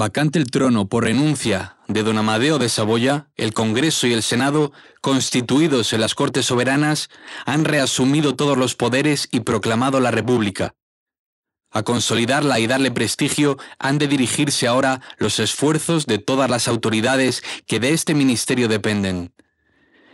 Vacante el trono por renuncia de don Amadeo de Saboya, el Congreso y el Senado, constituidos en las Cortes Soberanas, han reasumido todos los poderes y proclamado la República. A consolidarla y darle prestigio han de dirigirse ahora los esfuerzos de todas las autoridades que de este ministerio dependen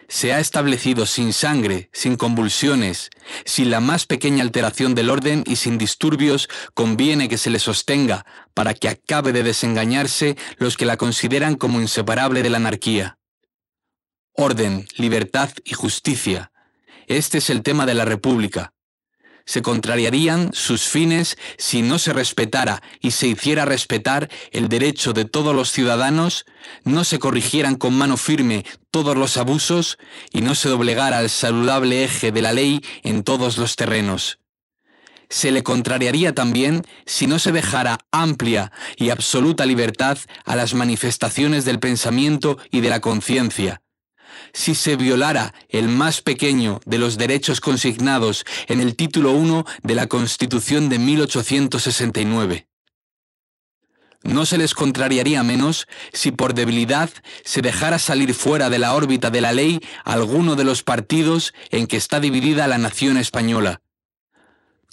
se ha establecido sin sangre, sin convulsiones, sin la más pequeña alteración del orden y sin disturbios, conviene que se le sostenga para que acabe de desengañarse los que la consideran como inseparable de la anarquía. Orden, libertad y justicia. Este es el tema de la República se contrariarían sus fines si no se respetara y se hiciera respetar el derecho de todos los ciudadanos, no se corrigieran con mano firme todos los abusos y no se doblegara el saludable eje de la ley en todos los terrenos. Se le contrariaría también si no se dejara amplia y absoluta libertad a las manifestaciones del pensamiento y de la conciencia, si se violara el más pequeño de los derechos consignados en el título 1 de la Constitución de 1869. No se les contrariaría menos si por debilidad se dejara salir fuera de la órbita de la ley alguno de los partidos en que está dividida la nación española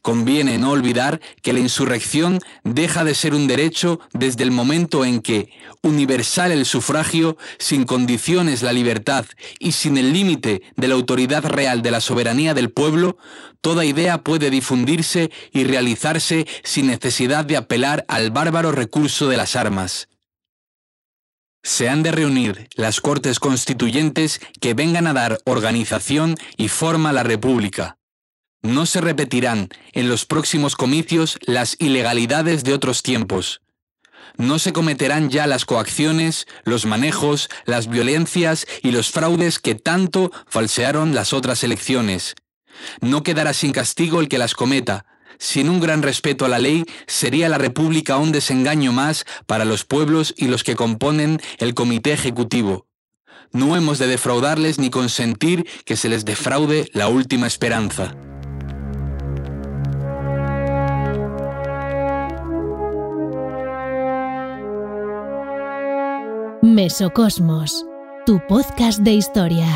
Conviene no olvidar que la insurrección deja de ser un derecho desde el momento en que, universal el sufragio, sin condiciones la libertad y sin el límite de la autoridad real de la soberanía del pueblo, toda idea puede difundirse y realizarse sin necesidad de apelar al bárbaro recurso de las armas. Se han de reunir las Cortes Constituyentes que vengan a dar organización y forma a la República no se repetirán en los próximos comicios las ilegalidades de otros tiempos. No se cometerán ya las coacciones, los manejos, las violencias y los fraudes que tanto falsearon las otras elecciones. No quedará sin castigo el que las cometa. Sin un gran respeto a la ley, sería la República un desengaño más para los pueblos y los que componen el Comité Ejecutivo. No hemos de defraudarles ni consentir que se les defraude la última esperanza. Mesocosmos, tu podcast de historia.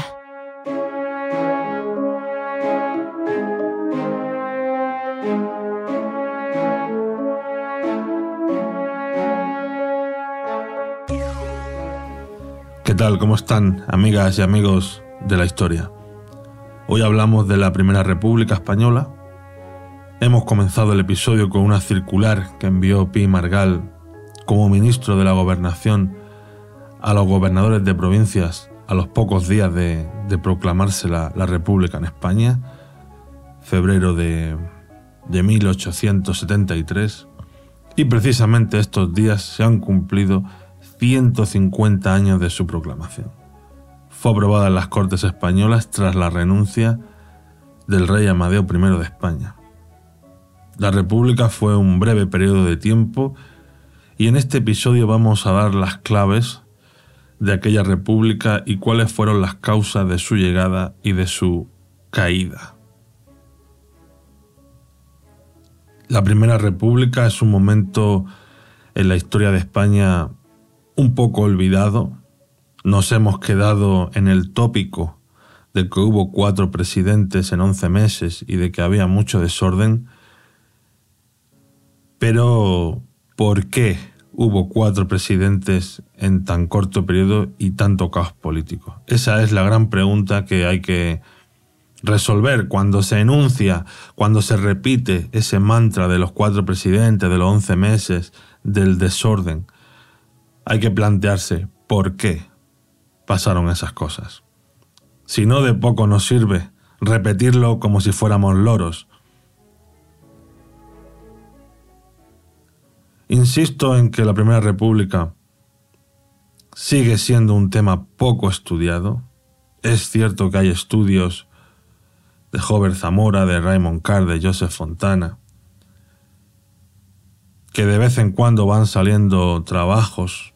¿Qué tal? ¿Cómo están, amigas y amigos de la historia? Hoy hablamos de la Primera República Española. Hemos comenzado el episodio con una circular que envió Pi Margal como ministro de la Gobernación a los gobernadores de provincias a los pocos días de, proclamarse la, República en España, febrero de, de 1873, y precisamente estos días se han cumplido 150 años de su proclamación. Fue aprobada en las Cortes Españolas tras la renuncia del rey Amadeo I de España. La República fue un breve periodo de tiempo y en este episodio vamos a dar las claves de aquella república y cuáles fueron las causas de su llegada y de su caída. La Primera República es un momento en la historia de España un poco olvidado. Nos hemos quedado en el tópico de que hubo cuatro presidentes en once meses y de que había mucho desorden. Pero, ¿por qué hubo cuatro presidentes en tan corto periodo y tanto caos político? Esa es la gran pregunta que hay que resolver cuando se enuncia, cuando se repite ese mantra de los cuatro presidentes, de los once meses, del desorden. Hay que plantearse por qué pasaron esas cosas. Si no, de poco nos sirve repetirlo como si fuéramos loros, Insisto en que la Primera República sigue siendo un tema poco estudiado. Es cierto que hay estudios de Jover Zamora, de Raymond Carr, de Joseph Fontana, que de vez en cuando van saliendo trabajos,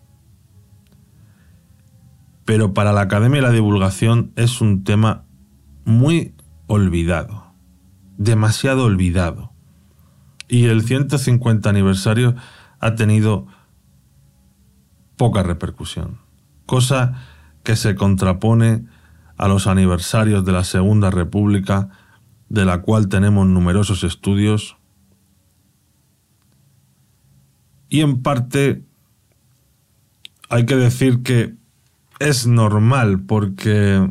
pero para la Academia y la Divulgación es un tema muy olvidado, demasiado olvidado. Y el 150 aniversario ha tenido poca repercusión, cosa que se contrapone a los aniversarios de la Segunda República, de la cual tenemos numerosos estudios, y en parte hay que decir que es normal porque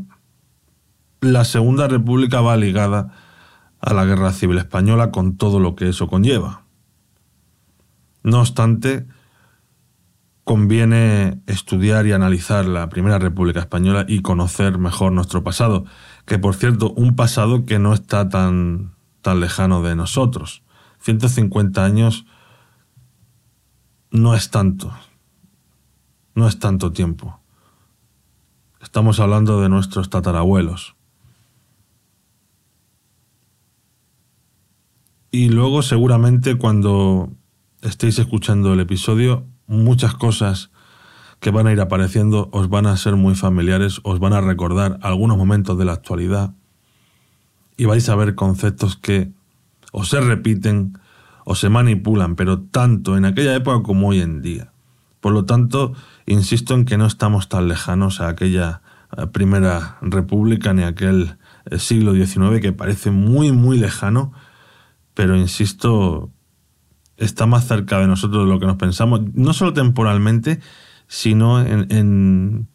la Segunda República va ligada a la Guerra Civil Española con todo lo que eso conlleva. No obstante, conviene estudiar y analizar la Primera República Española y conocer mejor nuestro pasado, que por cierto, un pasado que no está tan, tan lejano de nosotros. 150 años no es tanto, no es tanto tiempo. Estamos hablando de nuestros tatarabuelos. Y luego seguramente cuando estéis escuchando el episodio, muchas cosas que van a ir apareciendo os van a ser muy familiares, os van a recordar algunos momentos de la actualidad y vais a ver conceptos que o se repiten o se manipulan, pero tanto en aquella época como hoy en día. Por lo tanto, insisto en que no estamos tan lejanos a aquella eh, primera república ni a aquel eh, siglo XIX que parece muy, muy lejano, pero insisto, está más cerca de nosotros de lo que nos pensamos, no solo temporalmente, sino en,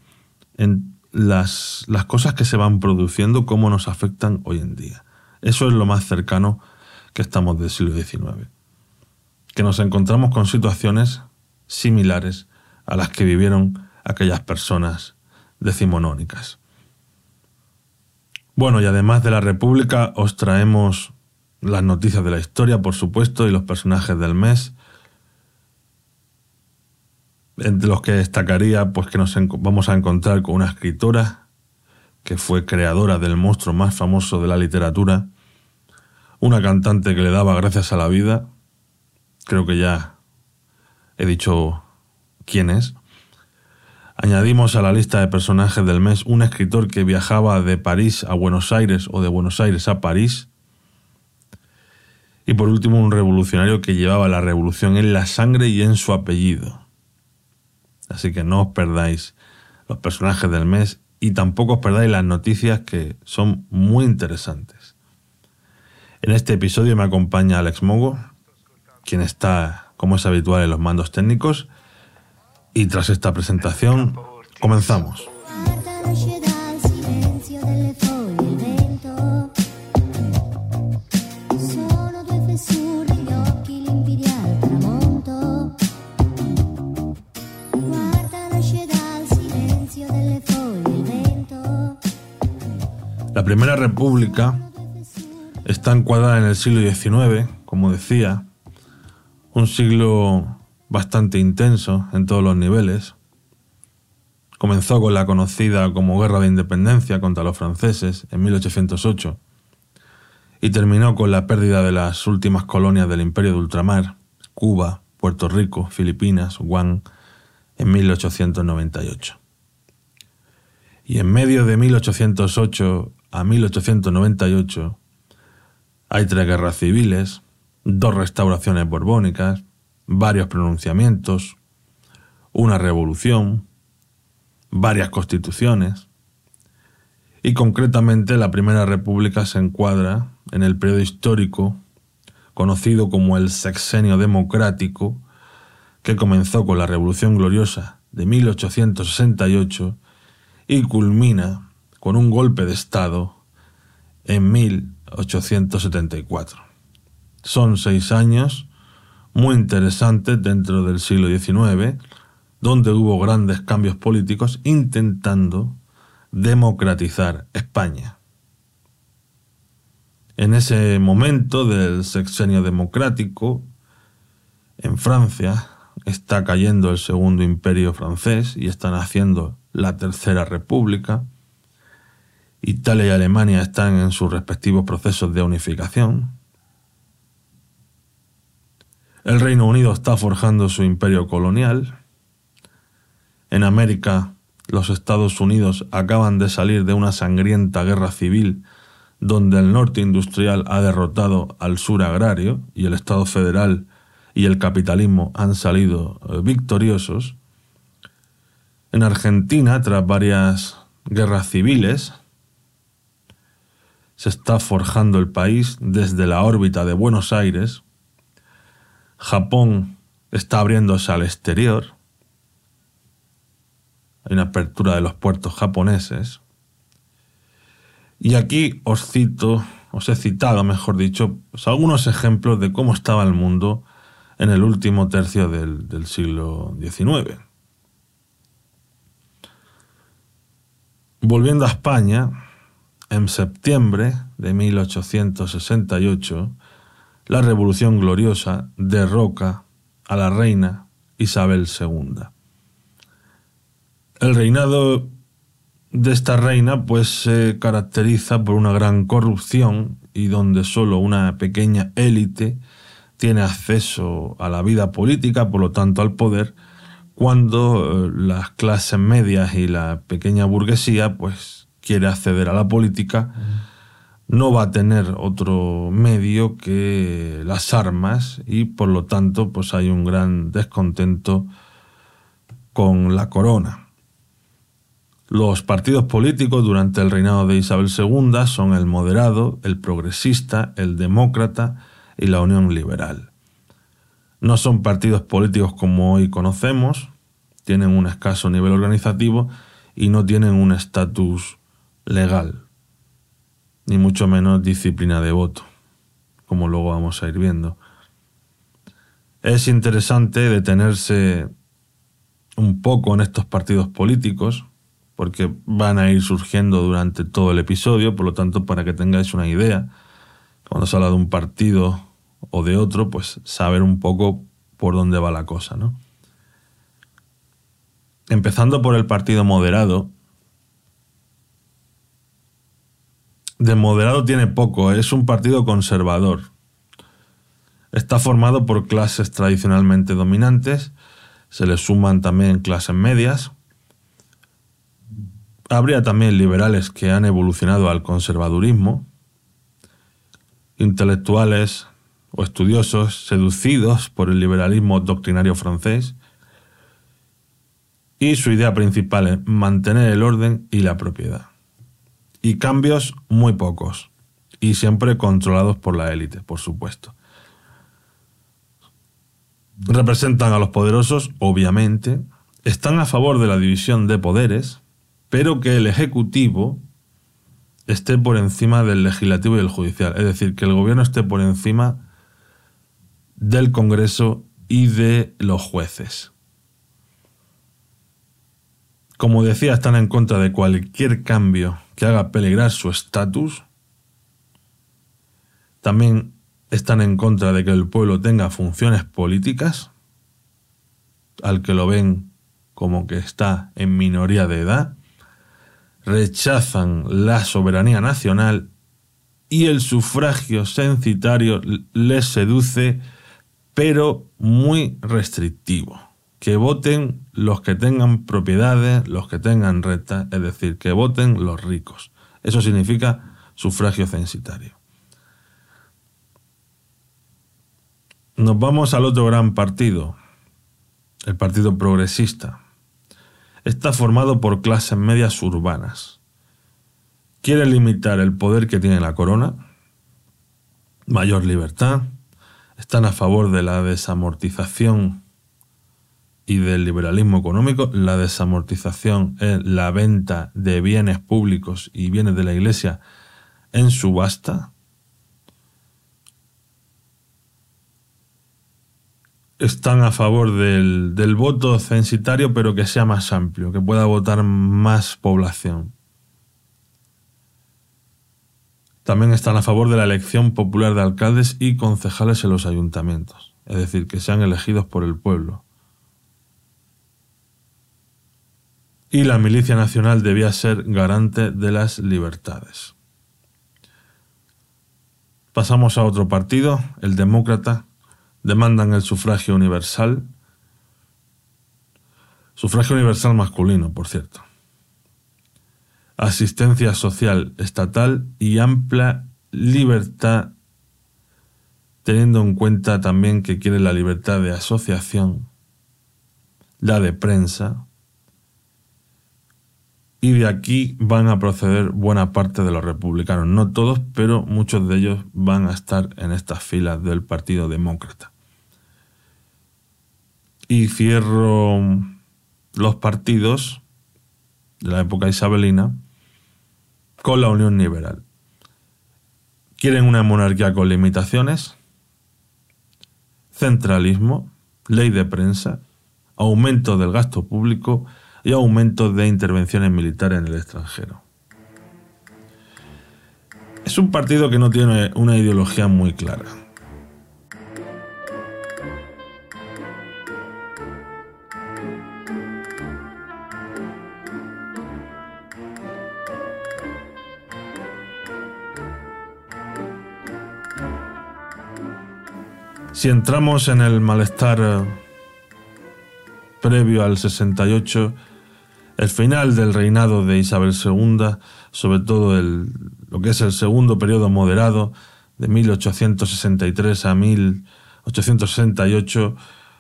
las, las, cosas que se van produciendo, cómo nos afectan hoy en día. Eso es lo más cercano que estamos del siglo XIX. Que nos encontramos con situaciones similares a las que vivieron aquellas personas decimonónicas. Bueno, y además de la República os traemos las noticias de la historia, por supuesto, y los personajes del mes. Entre los que destacaría, pues que nos vamos a encontrar con una escritora que fue creadora del monstruo más famoso de la literatura, una cantante que le daba gracias a la vida, creo que ya he dicho quién es. Añadimos a la lista de personajes del mes un escritor que viajaba de París a Buenos Aires o de Buenos Aires a París y por último, un revolucionario que llevaba la revolución en la sangre y en su apellido. Así que no os perdáis los personajes del mes y tampoco os perdáis las noticias que son muy interesantes. En este episodio me acompaña Alex Mogo, quien está, como es habitual, en los mandos técnicos. Y tras esta presentación, comenzamos. La Primera República está encuadrada en el siglo XIX, como decía, un siglo bastante intenso en todos los niveles. Comenzó con la conocida como Guerra de Independencia contra los franceses en 1808 y terminó con la pérdida de las últimas colonias del Imperio de Ultramar, Cuba, Puerto Rico, Filipinas, Guam, en 1898. Y en medio de 1808 a 1898 hay tres guerras civiles, dos restauraciones borbónicas, varios pronunciamientos, una revolución, varias constituciones, y concretamente la Primera República se encuadra en el periodo histórico conocido como el Sexenio Democrático, que comenzó con la Revolución Gloriosa de 1868 y culmina con un golpe de Estado en 1874. Son seis años muy interesantes dentro del siglo XIX, donde hubo grandes cambios políticos intentando democratizar España. En ese momento del sexenio democrático, en Francia está cayendo el segundo imperio francés y están haciendo la tercera república, Italia y Alemania están en sus respectivos procesos de unificación. El Reino Unido está forjando su imperio colonial. En América, los Estados Unidos acaban de salir de una sangrienta guerra civil donde el norte industrial ha derrotado al sur agrario y el Estado federal y el capitalismo han salido eh, victoriosos. En Argentina, tras varias guerras civiles, se está forjando el país desde la órbita de Buenos Aires. Japón está abriéndose al exterior. Hay una apertura de los puertos japoneses. Y aquí os cito, os he citado, mejor dicho, pues, algunos ejemplos de cómo estaba el mundo en el último tercio del, del siglo XIX. Volviendo a España, en septiembre de 1868, la Revolución Gloriosa derroca a la reina Isabel II. El reinado de esta reina pues se caracteriza por una gran corrupción y donde solo una pequeña élite tiene acceso a la vida política, por lo tanto al poder, cuando eh, las clases medias y la pequeña burguesía pues quiere acceder a la política, no va a tener otro medio que las armas y por lo tanto pues hay un gran descontento con la corona. Los partidos políticos durante el reinado de Isabel II son el moderado, el progresista, el demócrata y la Unión Liberal. No son partidos políticos como hoy conocemos, tienen un escaso nivel organizativo y no tienen un estatus legal, ni mucho menos disciplina de voto, como luego vamos a ir viendo. Es interesante detenerse un poco en estos partidos políticos, porque van a ir surgiendo durante todo el episodio, por lo tanto, para que tengáis una idea, cuando se habla de un partido o de otro, pues saber un poco por dónde va la cosa, ¿no? Empezando por el partido moderado. De moderado tiene poco, es un partido conservador. Está formado por clases tradicionalmente dominantes, se le suman también clases medias. Habría también liberales que han evolucionado al conservadurismo, intelectuales o estudiosos seducidos por el liberalismo doctrinario francés, y su idea principal es mantener el orden y la propiedad. Y cambios muy pocos, y siempre controlados por la élite, por supuesto. Representan a los poderosos, obviamente, están a favor de la división de poderes, pero que el Ejecutivo esté por encima del legislativo y del judicial, es decir, que el gobierno esté por encima del Congreso y de los jueces. Como decía, están en contra de cualquier cambio que haga peligrar su estatus. También están en contra de que el pueblo tenga funciones políticas, al que lo ven como que está en minoría de edad. Rechazan la soberanía nacional y el sufragio censitario les seduce, pero muy restrictivo que voten los que tengan propiedades, los que tengan rentas, es decir, que voten los ricos. Eso significa sufragio censitario. Nos vamos al otro gran partido, el Partido Progresista. Está formado por clases medias urbanas. Quiere limitar el poder que tiene la corona, mayor libertad, están a favor de la desamortización y del liberalismo económico, la desamortización es la venta de bienes públicos y bienes de la Iglesia en subasta. Están a favor del, del voto censitario, pero que sea más amplio, que pueda votar más población. También están a favor de la elección popular de alcaldes y concejales en los ayuntamientos, es decir, que sean elegidos por el pueblo. Y la milicia nacional debía ser garante de las libertades. Pasamos a otro partido, el demócrata, demandan el sufragio universal, sufragio universal masculino, por cierto, asistencia social estatal y amplia libertad, teniendo en cuenta también que quiere la libertad de asociación, la de prensa, y de aquí van a proceder buena parte de los republicanos. No todos, pero muchos de ellos van a estar en estas filas del Partido Demócrata. Y cierro los partidos de la época isabelina con la Unión Liberal. Quieren una monarquía con limitaciones, centralismo, ley de prensa, aumento del gasto público y aumento de intervenciones militares en el extranjero. Es un partido que no tiene una ideología muy clara. Si entramos en el malestar eh, previo al 68, el final del reinado de Isabel II, sobre todo el, lo que es el segundo periodo moderado, de 1863 a 1868,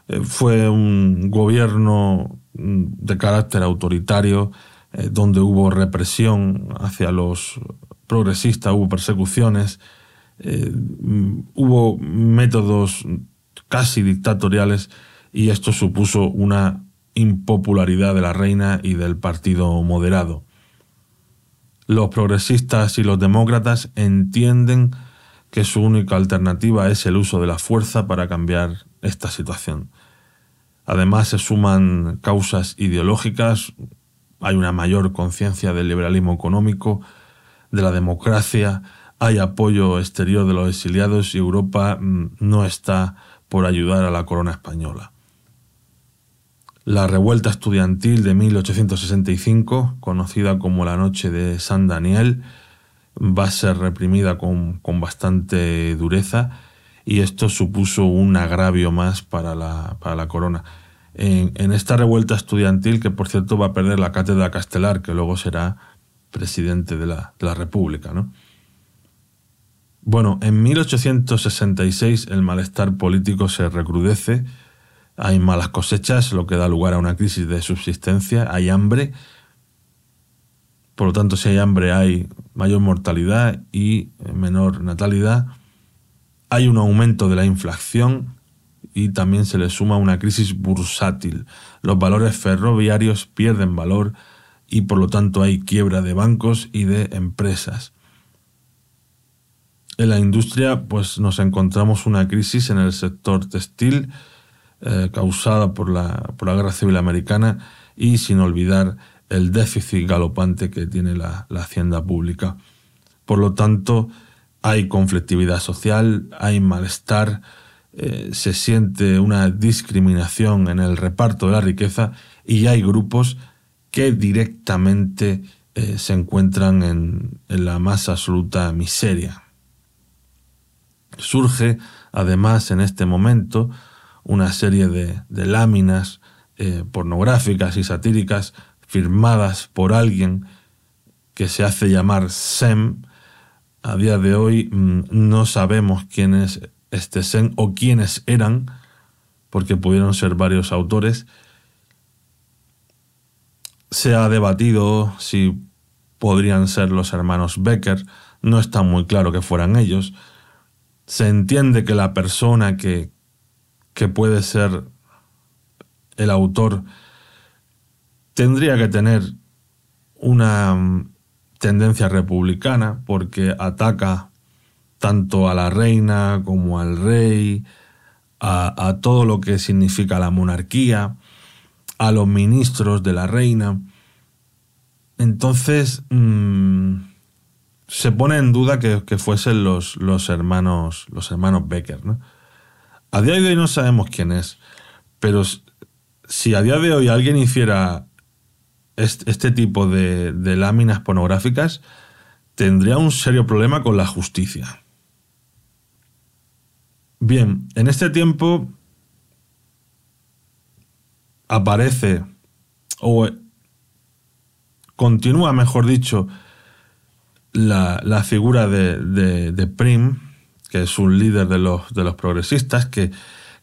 eh, fue un gobierno mm, de carácter autoritario, eh, donde hubo represión hacia los progresistas, hubo persecuciones, eh, mm, hubo métodos casi dictatoriales y esto supuso una impopularidad de la reina y del partido moderado. Los progresistas y los demócratas entienden que su única alternativa es el uso de la fuerza para cambiar esta situación. Además se suman causas ideológicas, hay una mayor conciencia del liberalismo económico, de la democracia, hay apoyo exterior de los exiliados y Europa mm, no está por ayudar a la corona española. La revuelta estudiantil de 1865, conocida como la Noche de San Daniel, va a ser reprimida con, bastante dureza y esto supuso un agravio más para la, corona. En, esta revuelta estudiantil, que por cierto va a perder la cátedra castelar, que luego será presidente de la, de la República. ¿no? Bueno, en 1866 el malestar político se recrudece hay malas cosechas, lo que da lugar a una crisis de subsistencia, hay hambre, por lo tanto si hay hambre hay mayor mortalidad y menor natalidad, hay un aumento de la inflación y también se le suma una crisis bursátil. Los valores ferroviarios pierden valor y por lo tanto hay quiebra de bancos y de empresas. En la industria pues nos encontramos una crisis en el sector textil, eh, causada por la, por la Guerra Civil Americana y sin olvidar el déficit galopante que tiene la, hacienda pública. Por lo tanto, hay conflictividad social, hay malestar, eh, se siente una discriminación en el reparto de la riqueza y hay grupos que directamente eh, se encuentran en, en, la más absoluta miseria. Surge, además, en este momento, una serie de, láminas eh, pornográficas y satíricas firmadas por alguien que se hace llamar Sem. A día de hoy mm, no sabemos quién es este Sem o quiénes eran, porque pudieron ser varios autores. Se ha debatido si podrían ser los hermanos Becker, no está muy claro que fueran ellos. Se entiende que la persona que, que puede ser el autor tendría que tener una mm, tendencia republicana porque ataca tanto a la reina como al rey, a, todo lo que significa la monarquía, a los ministros de la reina. Entonces mm, se pone en duda que, fuesen los, los, hermanos, los hermanos Becker. ¿no? A día de hoy no sabemos quién es, pero si a día de hoy alguien hiciera este, tipo de, láminas pornográficas, tendría un serio problema con la justicia. Bien, en este tiempo aparece, o continúa, mejor dicho, la, figura de, de Prim, que es un líder de los, de los progresistas, que,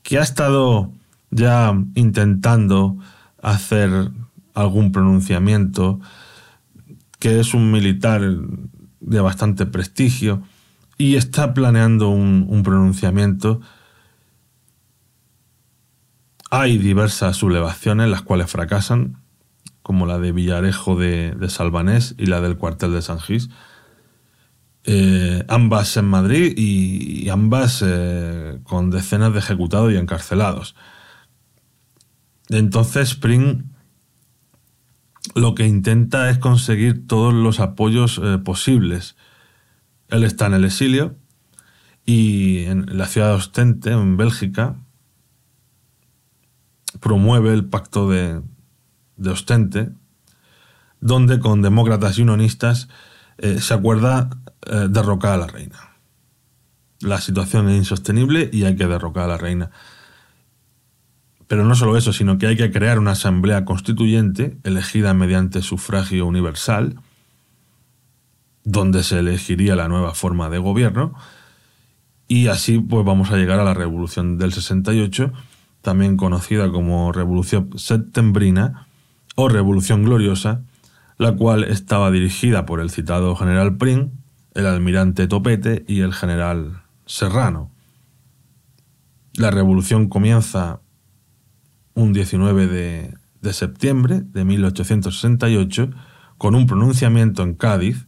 que ha estado ya intentando hacer algún pronunciamiento, que es un militar de bastante prestigio y está planeando un, pronunciamiento. Hay diversas sublevaciones, las cuales fracasan, como la de Villarejo de, Salvanés y la del cuartel de San Gis. Eh, ambas en Madrid y, ambas eh, con decenas de ejecutados y encarcelados. Entonces Spring lo que intenta es conseguir todos los apoyos eh, posibles. Él está en el exilio y en la ciudad de Ostente, en Bélgica, promueve el pacto de, Ostente, donde con demócratas y unionistas se acuerda eh, derrocar a la reina. La situación es insostenible y hay que derrocar a la reina. Pero no solo eso, sino que hay que crear una asamblea constituyente elegida mediante sufragio universal, donde se elegiría la nueva forma de gobierno, y así pues vamos a llegar a la Revolución del 68, también conocida como Revolución Septembrina o Revolución Gloriosa, la cual estaba dirigida por el citado general Prim, el almirante Topete y el general Serrano. La revolución comienza un 19 de, septiembre de 1868 con un pronunciamiento en Cádiz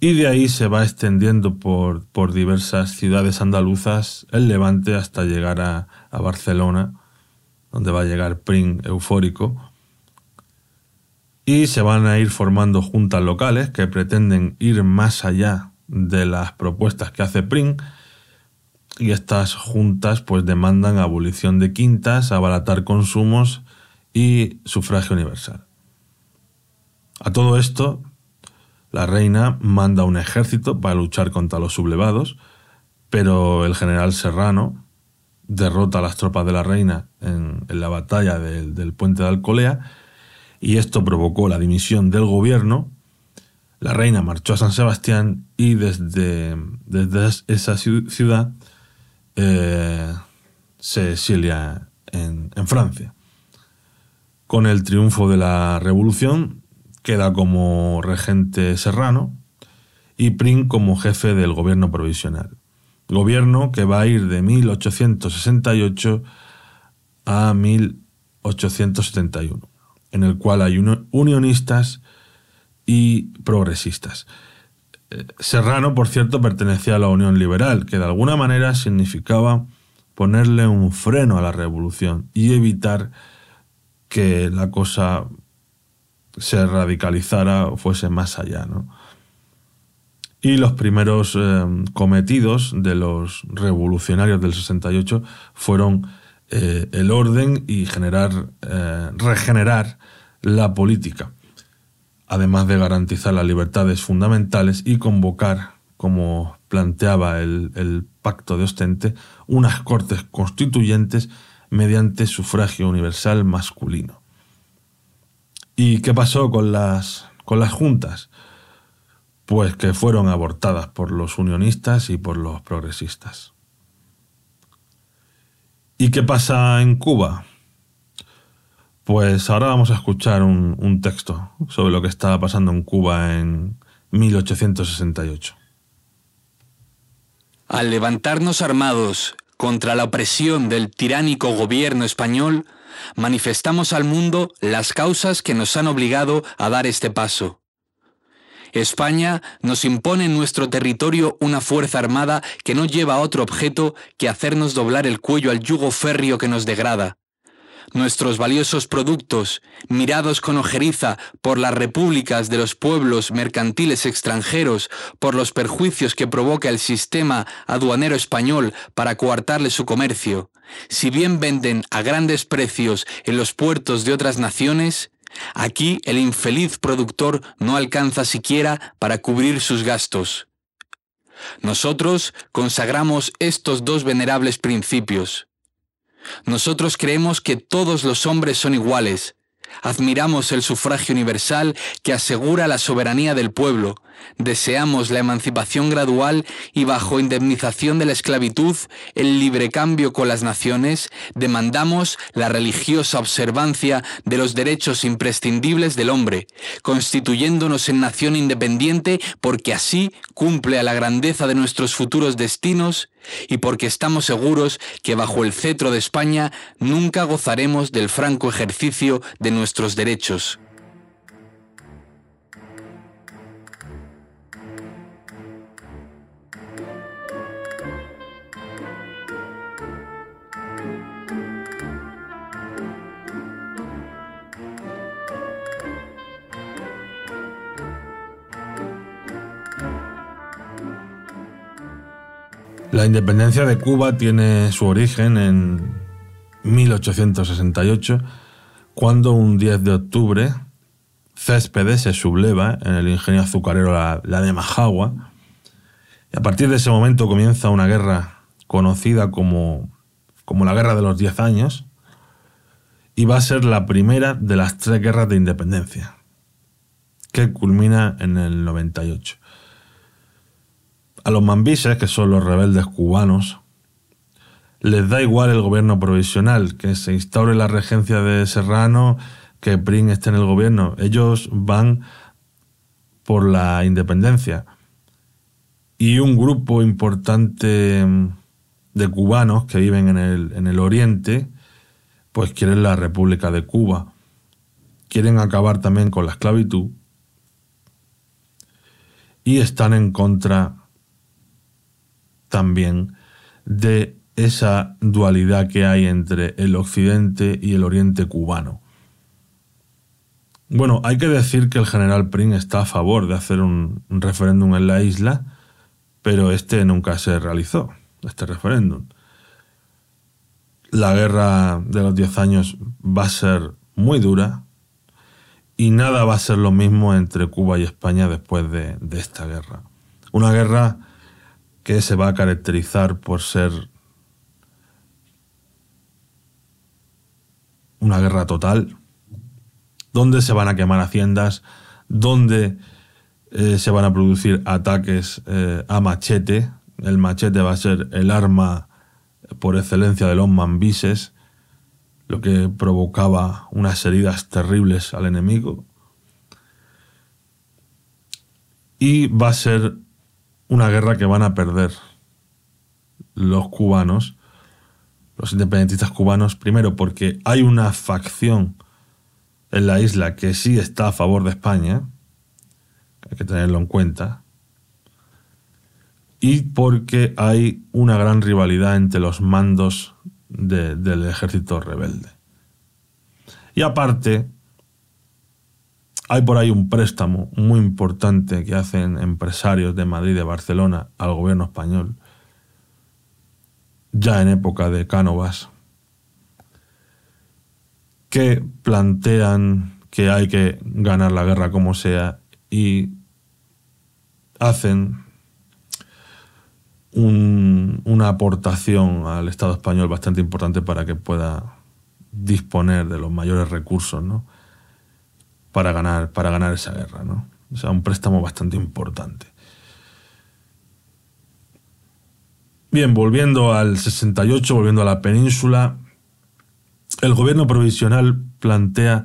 y de ahí se va extendiendo por, por diversas ciudades andaluzas, el Levante, hasta llegar a, a Barcelona, donde va a llegar Prim eufórico. Y se van a ir formando juntas locales que pretenden ir más allá de las propuestas que hace Prim y estas juntas pues demandan abolición de quintas, abaratar consumos y sufragio universal. A todo esto, la reina manda un ejército para luchar contra los sublevados, pero el general Serrano derrota a las tropas de la reina en, la batalla del puente de Alcolea y esto provocó la dimisión del gobierno. La reina marchó a San Sebastián y desde, desde esa ciudad eh, se exilia en, Francia. Con el triunfo de la Revolución queda como regente serrano y Prim como jefe del gobierno provisional. Gobierno que va a ir de 1868 a 1871, en el cual hay unionistas y progresistas. Serrano, por cierto, pertenecía a la Unión Liberal, que de alguna manera significaba ponerle un freno a la revolución y evitar que la cosa se radicalizara o fuese más allá. Y los primeros eh, cometidos de los revolucionarios del 68 fueron eh, el orden y generar, eh, regenerar la política además de garantizar las libertades fundamentales y convocar, como planteaba el, Pacto de Ostente, unas cortes constituyentes mediante sufragio universal masculino. ¿Y qué pasó con las, con las juntas? Pues que fueron abortadas por los unionistas y por los progresistas. ¿Y qué pasa en Cuba? Pues ahora vamos a escuchar un, texto sobre lo que estaba pasando en Cuba en 1868. Al levantarnos armados contra la opresión del tiránico gobierno español, manifestamos al mundo las causas que nos han obligado a dar este paso. España nos impone en nuestro territorio una fuerza armada que no lleva a otro objeto que hacernos doblar el cuello al yugo férreo que nos degrada. Nuestros valiosos productos, mirados con ojeriza por las repúblicas de los pueblos mercantiles extranjeros, por los perjuicios que provoca el sistema aduanero español para coartarle su comercio, si bien venden a grandes precios en los puertos de otras naciones, aquí el infeliz productor no alcanza siquiera para cubrir sus gastos. Nosotros consagramos estos dos venerables principios. Nosotros creemos que todos los hombres son iguales. Admiramos el sufragio universal que asegura la soberanía del pueblo, deseamos la emancipación gradual y bajo indemnización de la esclavitud, el libre cambio con las naciones, demandamos la religiosa observancia de los derechos imprescindibles del hombre, constituyéndonos en nación independiente porque así cumple a la grandeza de nuestros futuros destinos y porque estamos seguros que bajo el cetro de España nunca gozaremos del franco ejercicio de nuestros derechos. La independencia de Cuba tiene su origen en 1868, cuando un 10 de octubre Céspedes se subleva en el ingenio azucarero la, de Majagua, y a partir de ese momento comienza una guerra conocida como, como la Guerra de los Diez Años, y va a ser la primera de las tres guerras de independencia, que culmina en el 98. A los mambises, que son los rebeldes cubanos, les da igual el gobierno provisional, que se instaure la regencia de Serrano, que Pring esté en el gobierno. Ellos van por la independencia. Y un grupo importante de cubanos que viven en el, en el oriente, pues quieren la República de Cuba. Quieren acabar también con la esclavitud y están en contra también de esa dualidad que hay entre el occidente y el oriente cubano. Bueno, hay que decir que el general Pring está a favor de hacer un, referéndum en la isla, pero este nunca se realizó, este referéndum. La guerra de los diez años va a ser muy dura y nada va a ser lo mismo entre Cuba y España después de, de esta guerra. Una guerra que se va a caracterizar por ser una guerra total, donde se van a quemar haciendas, donde eh, se van a producir ataques eh, a machete. El machete va a ser el arma por excelencia de los mambises, lo que provocaba unas heridas terribles al enemigo. Y va a ser una guerra que van a perder los cubanos, los independentistas cubanos, primero porque hay una facción en la isla que sí está a favor de España, hay que tenerlo en cuenta, y porque hay una gran rivalidad entre los mandos del ejército rebelde. Y aparte, hay por ahí un préstamo muy importante que hacen empresarios de Madrid y de Barcelona al gobierno español, ya en época de Cánovas, que plantean que hay que ganar la guerra como sea y hacen una aportación al Estado español bastante importante para que pueda disponer de los mayores recursos, ¿no? Para ganar, para ganar esa guerra. ¿no? O sea, un préstamo bastante importante. Bien, volviendo al 68, volviendo a la península, el gobierno provisional plantea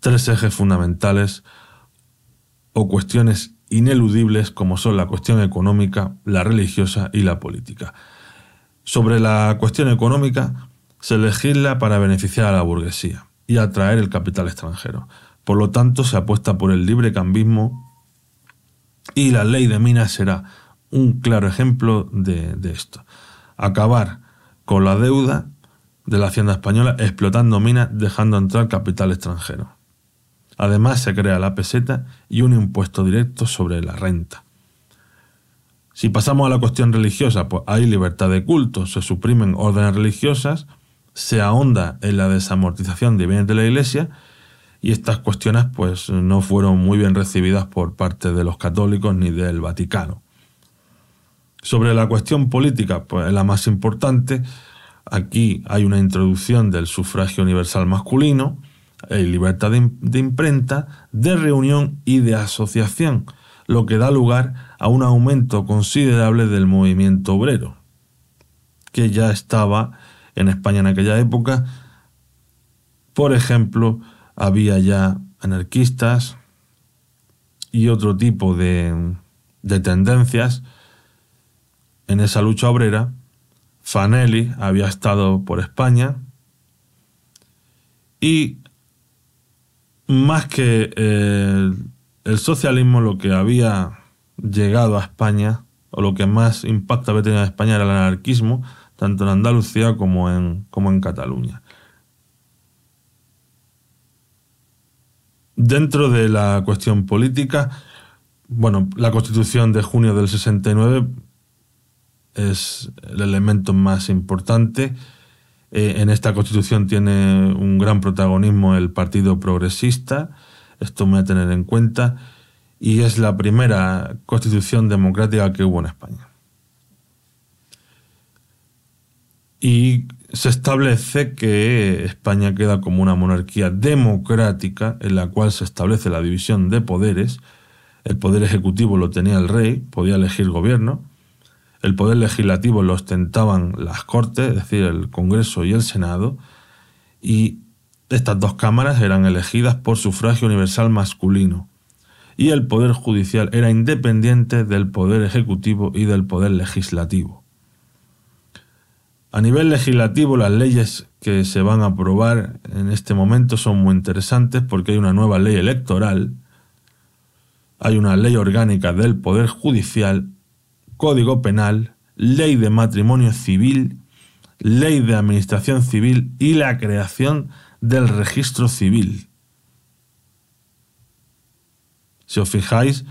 tres ejes fundamentales o cuestiones ineludibles como son la cuestión económica, la religiosa y la política. Sobre la cuestión económica, se legisla para beneficiar a la burguesía y atraer el capital extranjero. Por lo tanto, se apuesta por el libre cambismo y la ley de minas será un claro ejemplo de, esto. Acabar con la deuda de la Hacienda Española explotando minas dejando entrar capital extranjero. Además se crea la peseta y un impuesto directo sobre la renta. Si pasamos a la cuestión religiosa, pues hay libertad de culto, se suprimen órdenes religiosas, se ahonda en la desamortización de bienes de la Iglesia y estas cuestiones pues no fueron muy bien recibidas por parte de los católicos ni del Vaticano. Sobre la cuestión política, pues la más importante, aquí hay una introducción del sufragio universal masculino, libertad de, imprenta, de reunión y de asociación, lo que da lugar a un aumento considerable del movimiento obrero, que ya estaba en España en aquella época. Por ejemplo, había ya anarquistas y otro tipo de, de tendencias en esa lucha obrera. Fanelli había estado por España y más que eh, el socialismo lo que había llegado a España o lo que más impacto había tenido en España era el anarquismo, tanto en Andalucía como en Cataluña. Dentro de la cuestión política, bueno, la Constitución de junio del 69 es el elemento más importante. Eh, en esta Constitución tiene un gran protagonismo el Partido Progresista, esto me voy a tener en cuenta, y es la primera Constitución democrática que hubo en España. Y se establece que España queda como una monarquía democrática en la cual se establece la división de poderes. El poder ejecutivo lo tenía el rey, podía elegir gobierno. El poder legislativo lo ostentaban las Cortes, es decir, el Congreso y el Senado. Y estas dos cámaras eran elegidas por sufragio universal masculino. Y el poder judicial era independiente del poder ejecutivo y del poder legislativo. A nivel legislativo, las leyes que se van a aprobar en este momento son muy interesantes porque hay una nueva ley electoral, hay una ley orgánica del Poder Judicial, Código Penal, ley de matrimonio civil, ley de administración civil y la creación del registro civil. Si os fijáis,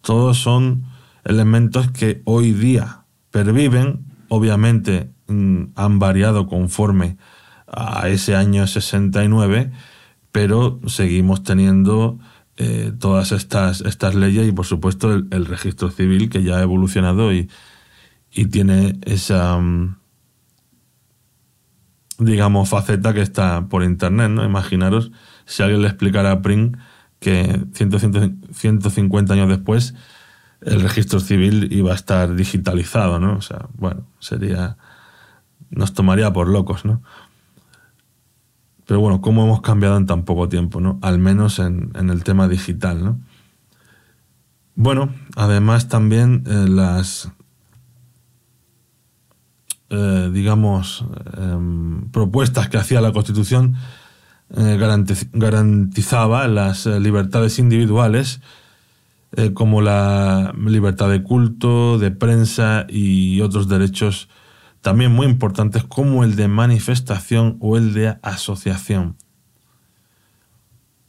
todos son elementos que hoy día perviven, obviamente han variado conforme a ese año 69, pero seguimos teniendo eh, todas estas, estas leyes y por supuesto el, registro civil que ya ha evolucionado y, y tiene esa, mm, digamos, faceta que está por internet, ¿no? Imaginaros si alguien le explicara a Pring que 150 años después el registro civil iba a estar digitalizado, ¿no? O sea, bueno, sería nos tomaría por locos, ¿no? Pero bueno, ¿cómo hemos cambiado en tan poco tiempo, ¿no? Al menos en, el tema digital, ¿no? Bueno, además también eh, las, eh, digamos, em, propuestas que hacía la Constitución eh, garantizaba las libertades individuales, como la libertad de culto, de prensa y otros derechos también muy importantes como el de manifestación o el de asociación.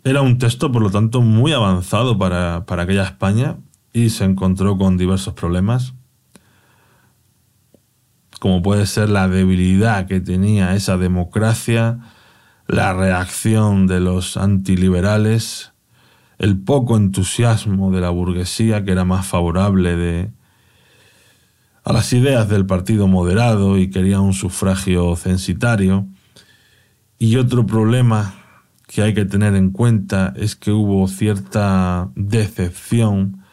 Era un texto, por lo tanto, muy avanzado para, para aquella España y se encontró con diversos problemas, como puede ser la debilidad que tenía esa democracia, la reacción de los antiliberales, el poco entusiasmo de la burguesía, que era más favorable de, a las ideas del partido moderado y quería un sufragio censitario. Y otro problema que hay que tener en cuenta es que hubo cierta decepción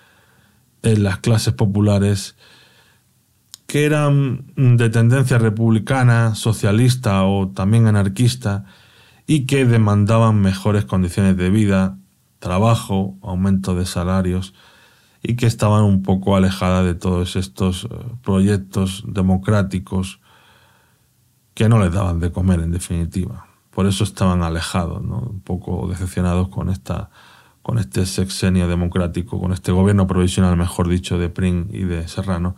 en las clases populares que eran de tendencia republicana, socialista o también anarquista y que demandaban mejores condiciones de vida, trabajo, aumento de salarios y que estaban un poco alejadas de todos estos eh, proyectos democráticos que no les daban de comer en definitiva. Por eso estaban alejados, un poco decepcionados con, esta, con este sexenio democrático, con este gobierno provisional, mejor dicho, de Pring y de Serrano,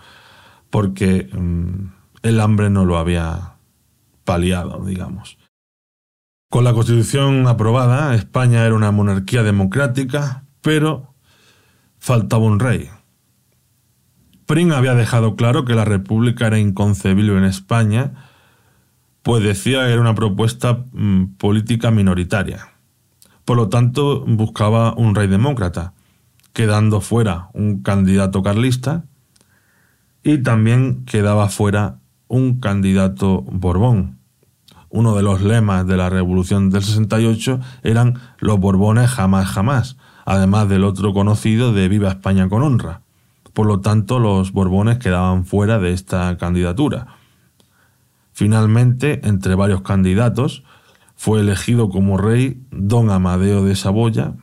porque mm, el hambre no lo había paliado, digamos. Con la Constitución aprobada, España era una monarquía democrática, pero faltaba un rey. Pring había dejado claro que la república era inconcebible en España, pues decía que era una propuesta mm, política minoritaria. Por lo tanto, buscaba un rey demócrata, quedando fuera un candidato carlista y también quedaba fuera un candidato Borbón. Uno de los lemas de la Revolución del 68 eran los Borbones jamás jamás, además del otro conocido de Viva España con honra. Por lo tanto, los Borbones quedaban fuera de esta candidatura. Finalmente, entre varios candidatos, fue elegido como rey don Amadeo de Saboya,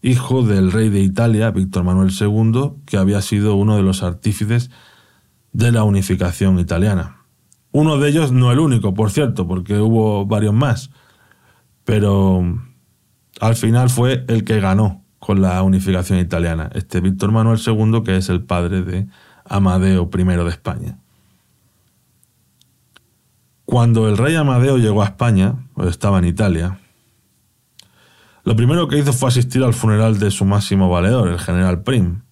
hijo del rey de Italia, Víctor Manuel II, que había sido uno de los artífices de la unificación italiana. Uno de ellos no el único, por cierto, porque hubo varios más, pero al final fue el que ganó con la unificación italiana, este Víctor Manuel II, que es el padre de Amadeo I de España. Cuando el rey Amadeo llegó a España, o estaba en Italia, lo primero que hizo fue asistir al funeral de su máximo valedor, el general Prim,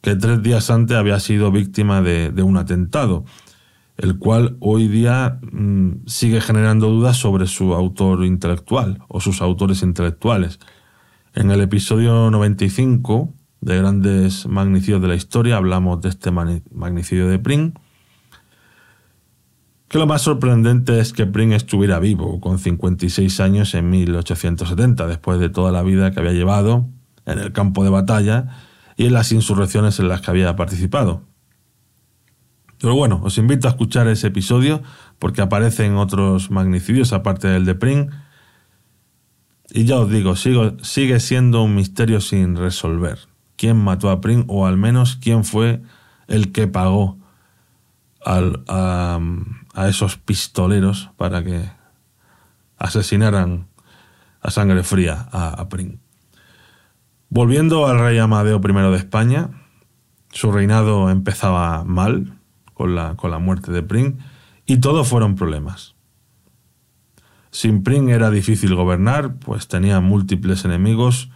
que tres días antes había sido víctima de, un atentado, el cual hoy día mm, sigue generando dudas sobre su autor intelectual o sus autores intelectuales. En el episodio 95 de Grandes Magnicidios de la Historia hablamos de este magnicidio de Prim, que lo más sorprendente es que Pring estuviera vivo, con 56 años en 1870, después de toda la vida que había llevado en el campo de batalla y en las insurrecciones en las que había participado. Pero bueno, os invito a escuchar ese episodio porque aparecen otros magnicidios aparte del de Pring. Y ya os digo, sigue siendo un misterio sin resolver. ¿Quién mató a Pring o al menos quién fue el que pagó a, esos pistoleros para que asesinaran a sangre fría a, a Volviendo al rey Amadeo I de España, su reinado empezaba mal con la, con la muerte de Prim y todo fueron problemas. Sin Prim era difícil gobernar, pues tenía múltiples enemigos,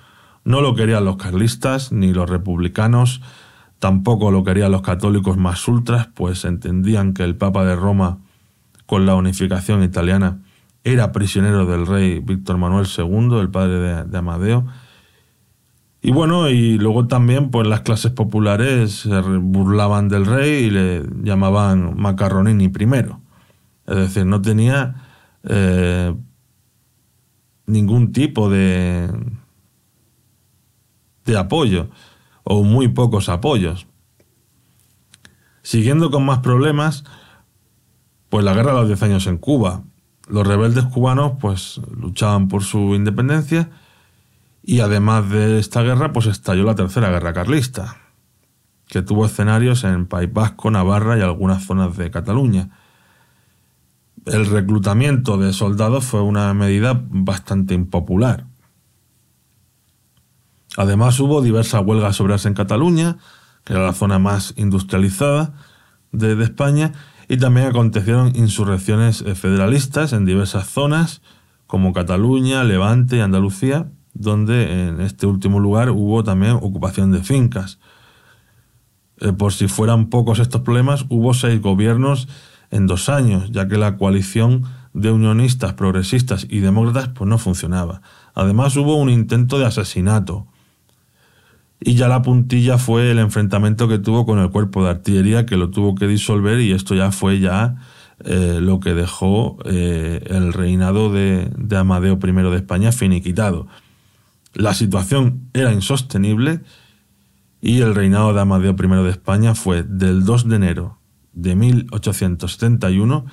no lo querían los carlistas ni los republicanos, tampoco lo querían los católicos más ultras, pues entendían que el Papa de Roma con la unificación italiana, era prisionero del rey Víctor Manuel II, el padre de, Amadeo. Y bueno, y luego también pues las clases populares se burlaban del rey y le llamaban Macarronini primero. Es decir, no tenía eh, ningún tipo de, de apoyo o muy pocos apoyos. Siguiendo con más problemas, pues la guerra de los 10 años en Cuba. Los rebeldes cubanos pues luchaban por su independencia y además de esta guerra pues estalló la tercera guerra carlista, que tuvo escenarios en País Vasco, Navarra y algunas zonas de Cataluña. El reclutamiento de soldados fue una medida bastante impopular. Además hubo diversas huelgas obreras en Cataluña, que era la zona más industrializada de, de España, y también acontecieron insurrecciones eh, federalistas en diversas zonas, como Cataluña, Levante y Andalucía, donde en este último lugar hubo también ocupación de fincas. Eh, por si fueran pocos estos problemas, hubo seis gobiernos en dos años, ya que la coalición de unionistas, progresistas y demócratas pues no funcionaba. Además hubo un intento de asesinato, y ya la puntilla fue el enfrentamiento que tuvo con el cuerpo de artillería que lo tuvo que disolver y esto ya fue ya eh, lo que dejó eh, el reinado de, de, Amadeo I de España finiquitado. La situación era insostenible y el reinado de Amadeo I de España fue del 2 de enero de 1871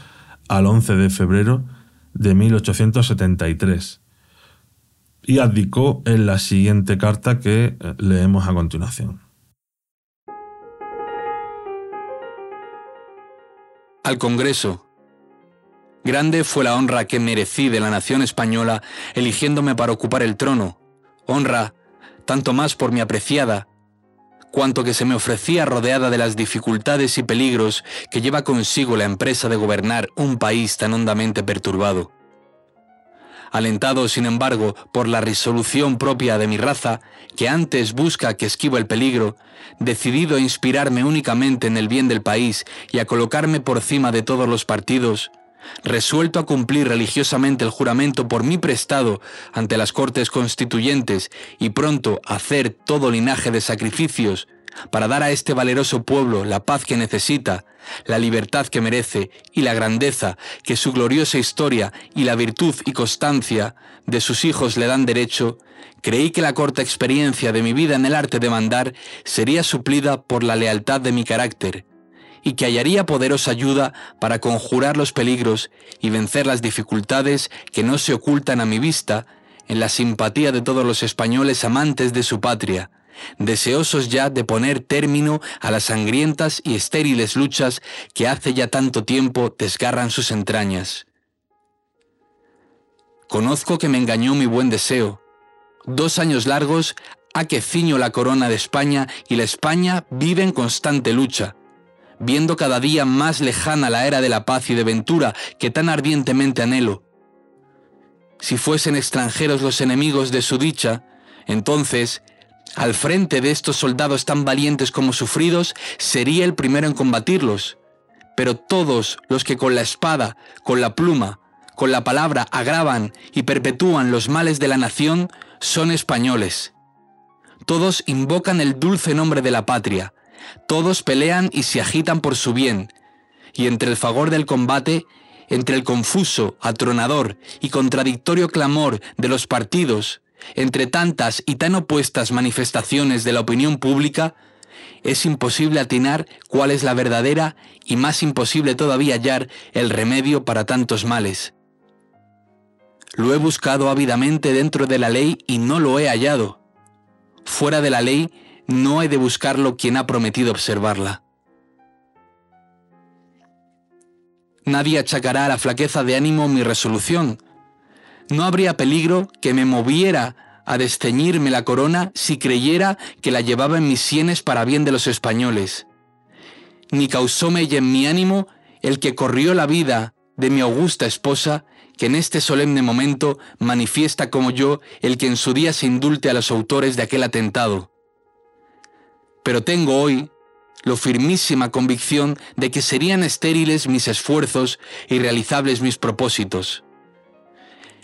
al 11 de febrero de 1873 y abdicó en la siguiente carta que eh, leemos a continuación. Al Congreso. Grande fue la honra que merecí de la nación española eligiéndome para ocupar el trono. Honra, tanto más por mi apreciada, cuanto que se me ofrecía rodeada de las dificultades y peligros que lleva consigo la empresa de gobernar un país tan hondamente perturbado. Alentado sin embargo por la resolución propia de mi raza, que antes busca que esquivo el peligro, decidido a inspirarme únicamente en el bien del país y a colocarme por cima de todos los partidos, resuelto a cumplir religiosamente el juramento por mí prestado ante las cortes constituyentes y pronto a hacer todo linaje de sacrificios, para dar a este valeroso pueblo la paz que necesita, la libertad que merece y la grandeza que su gloriosa historia y la virtud y constancia de sus hijos le dan derecho, creí que la corta experiencia de mi vida en el arte de mandar sería suplida por la lealtad de mi carácter, y que hallaría poderosa ayuda para conjurar los peligros y vencer las dificultades que no se ocultan a mi vista en la simpatía de todos los españoles amantes de su patria, deseosos ya de poner término a las sangrientas y estériles luchas que hace ya tanto tiempo desgarran sus entrañas. Conozco que me engañó mi buen deseo. Dos años largos ha que ciño la corona de España y la España vive en constante lucha, viendo cada día más lejana la era de la paz y de ventura que tan ardientemente anhelo. Si fuesen extranjeros los enemigos de su dicha, entonces al frente de estos soldados tan valientes como sufridos, sería el primero en combatirlos. Pero todos los que con la espada, con la pluma, con la palabra agravan y perpetúan los males de la nación, son españoles. Todos invocan el dulce nombre de la patria, todos pelean y se agitan por su bien, y entre el favor del combate, entre el confuso, atronador y contradictorio clamor de los partidos, entre tantas y tan opuestas manifestaciones de la opinión pública, es imposible atinar cuál es la verdadera y más imposible todavía hallar el remedio para tantos males. Lo he buscado ávidamente dentro de la ley y no lo he hallado. Fuera de la ley no he de buscarlo quien ha prometido observarla. Nadie achacará a la flaqueza de ánimo mi resolución, no habría peligro que me moviera a desteñirme la corona si creyera que la llevaba en mis sienes para bien de los españoles. Ni causóme en mi ánimo el que corrió la vida de mi augusta esposa, que en este solemne momento manifiesta como yo el que en su día se indulte a los autores de aquel atentado. Pero tengo hoy lo firmísima convicción de que serían estériles mis esfuerzos y realizables mis propósitos.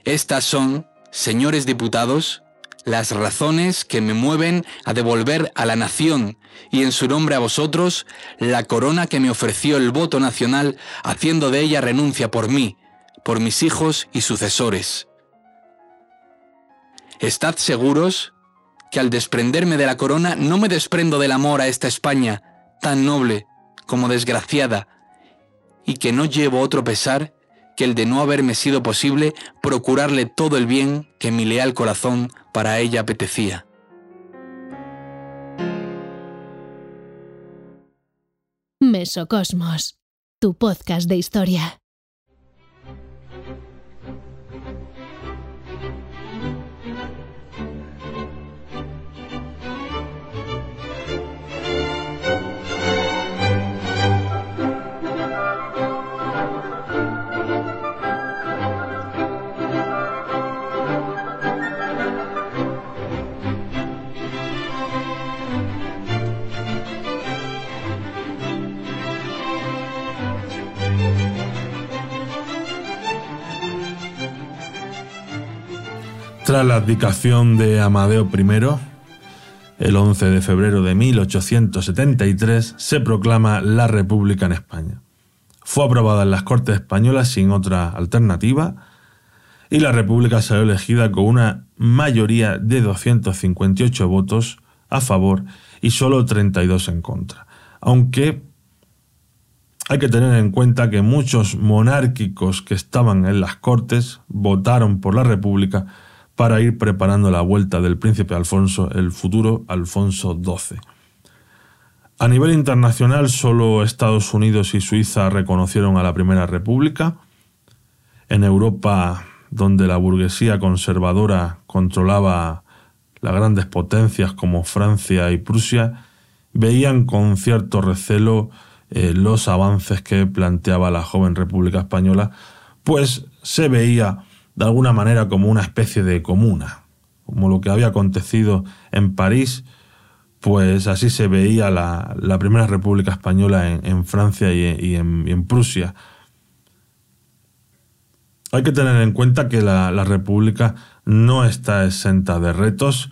Estas son, señores diputados, las razones que me mueven a devolver a la nación y en su nombre a vosotros la corona que me ofreció el voto nacional, haciendo de ella renuncia por mí, por mis hijos y sucesores. Estad seguros que al desprenderme de la corona no me desprendo del amor a esta España, tan noble como desgraciada, y que no llevo otro pesar que el de no haberme sido posible procurarle todo el bien que mi leal corazón para ella apetecía. Mesocosmos, tu podcast de historia. Tras la abdicación de Amadeo I, el 11 de febrero de 1873 se proclama la República en España. Fue aprobada en las Cortes Españolas sin otra alternativa y la República salió elegida con una mayoría de 258 votos a favor y solo 32 en contra. Aunque hay que tener en cuenta que muchos monárquicos que estaban en las Cortes votaron por la República para ir preparando la vuelta del príncipe Alfonso, el futuro Alfonso XII. A nivel internacional, solo Estados Unidos y Suiza reconocieron a la Primera República. En Europa, donde la burguesía conservadora controlaba las grandes potencias como Francia y Prusia, veían con cierto recelo eh, los avances que planteaba la joven República Española, pues se veía de alguna manera como una especie de comuna, como lo que había acontecido en París, pues así se veía la, primera República Española en, Francia y, en, Prusia. Hay que tener en cuenta que la, República no está exenta de retos,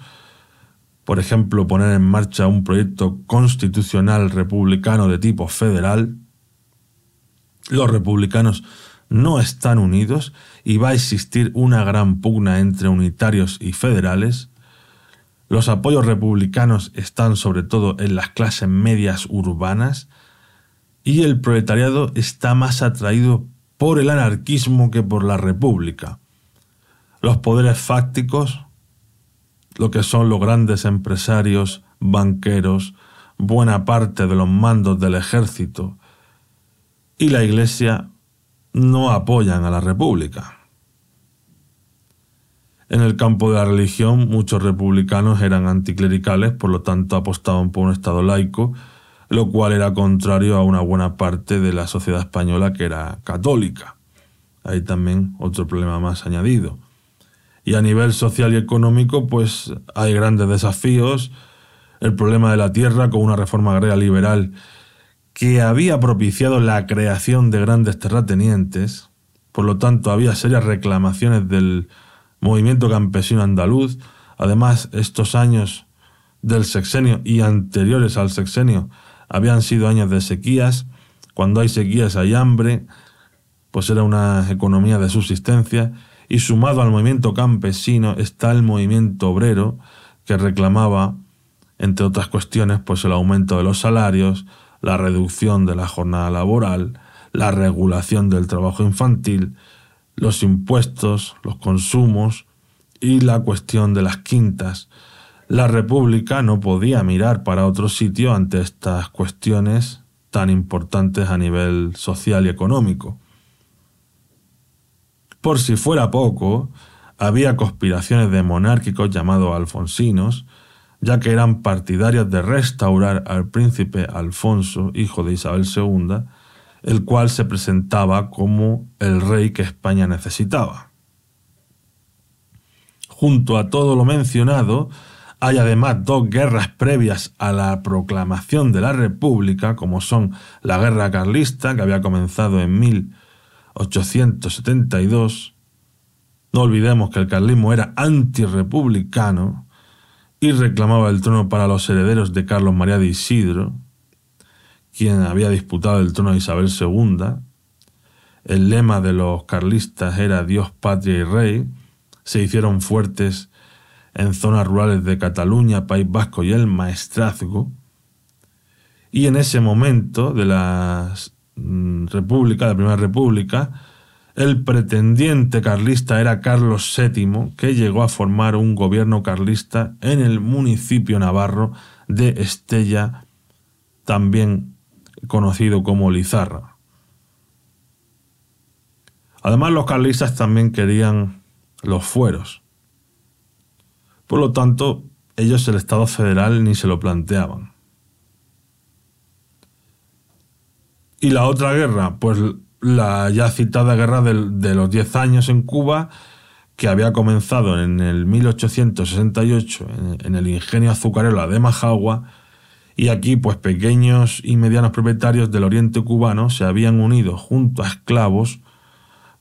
por ejemplo, poner en marcha un proyecto constitucional republicano de tipo federal, los republicanos no están unidos y va a existir una gran pugna entre unitarios y federales. Los apoyos republicanos están sobre todo en las clases medias urbanas y el proletariado está más atraído por el anarquismo que por la república. Los poderes fácticos, lo que son los grandes empresarios, banqueros, buena parte de los mandos del ejército y la Iglesia no apoyan a la República. En el campo de la religión, muchos republicanos eran anticlericales, por lo tanto apostaban por un Estado laico, lo cual era contrario a una buena parte de la sociedad española que era católica. Hay también otro problema más añadido. Y a nivel social y económico, pues hay grandes desafíos. El problema de la tierra con una reforma agraria liberal que había propiciado la creación de grandes terratenientes, por lo tanto había serias reclamaciones del movimiento campesino andaluz, además estos años del sexenio y anteriores al sexenio habían sido años de sequías, cuando hay sequías hay hambre, pues era una economía de subsistencia, y sumado al movimiento campesino está el movimiento obrero, que reclamaba, entre otras cuestiones, pues el aumento de los salarios, la reducción de la jornada laboral, la regulación del trabajo infantil, los impuestos, los consumos y la cuestión de las quintas. La República no podía mirar para otro sitio ante estas cuestiones tan importantes a nivel social y económico. Por si fuera poco, había conspiraciones de monárquicos llamados alfonsinos, ya que eran partidarios de restaurar al príncipe Alfonso, hijo de Isabel II, el cual se presentaba como el rey que España necesitaba. Junto a todo lo mencionado, hay además dos guerras previas a la proclamación de la República, como son la Guerra Carlista, que había comenzado en 1872. No olvidemos que el carlismo era antirrepublicano y reclamaba el trono para los herederos de Carlos María de Isidro, quien había disputado el trono de Isabel II. El lema de los carlistas era Dios, patria y rey. Se hicieron fuertes en zonas rurales de Cataluña, País Vasco y el Maestrazgo. Y en ese momento de la mm, República, la Primera República, el pretendiente carlista era Carlos VII, que llegó a formar un gobierno carlista en el municipio navarro de Estella, también conocido como Lizarra. Además, los carlistas también querían los fueros. Por lo tanto, ellos el Estado federal ni se lo planteaban. Y la otra guerra, pues la ya citada guerra de, los 10 años en Cuba, que había comenzado en el 1868 en, el ingenio azucarero de Majagua, y aquí pues pequeños y medianos propietarios del oriente cubano se habían unido junto a esclavos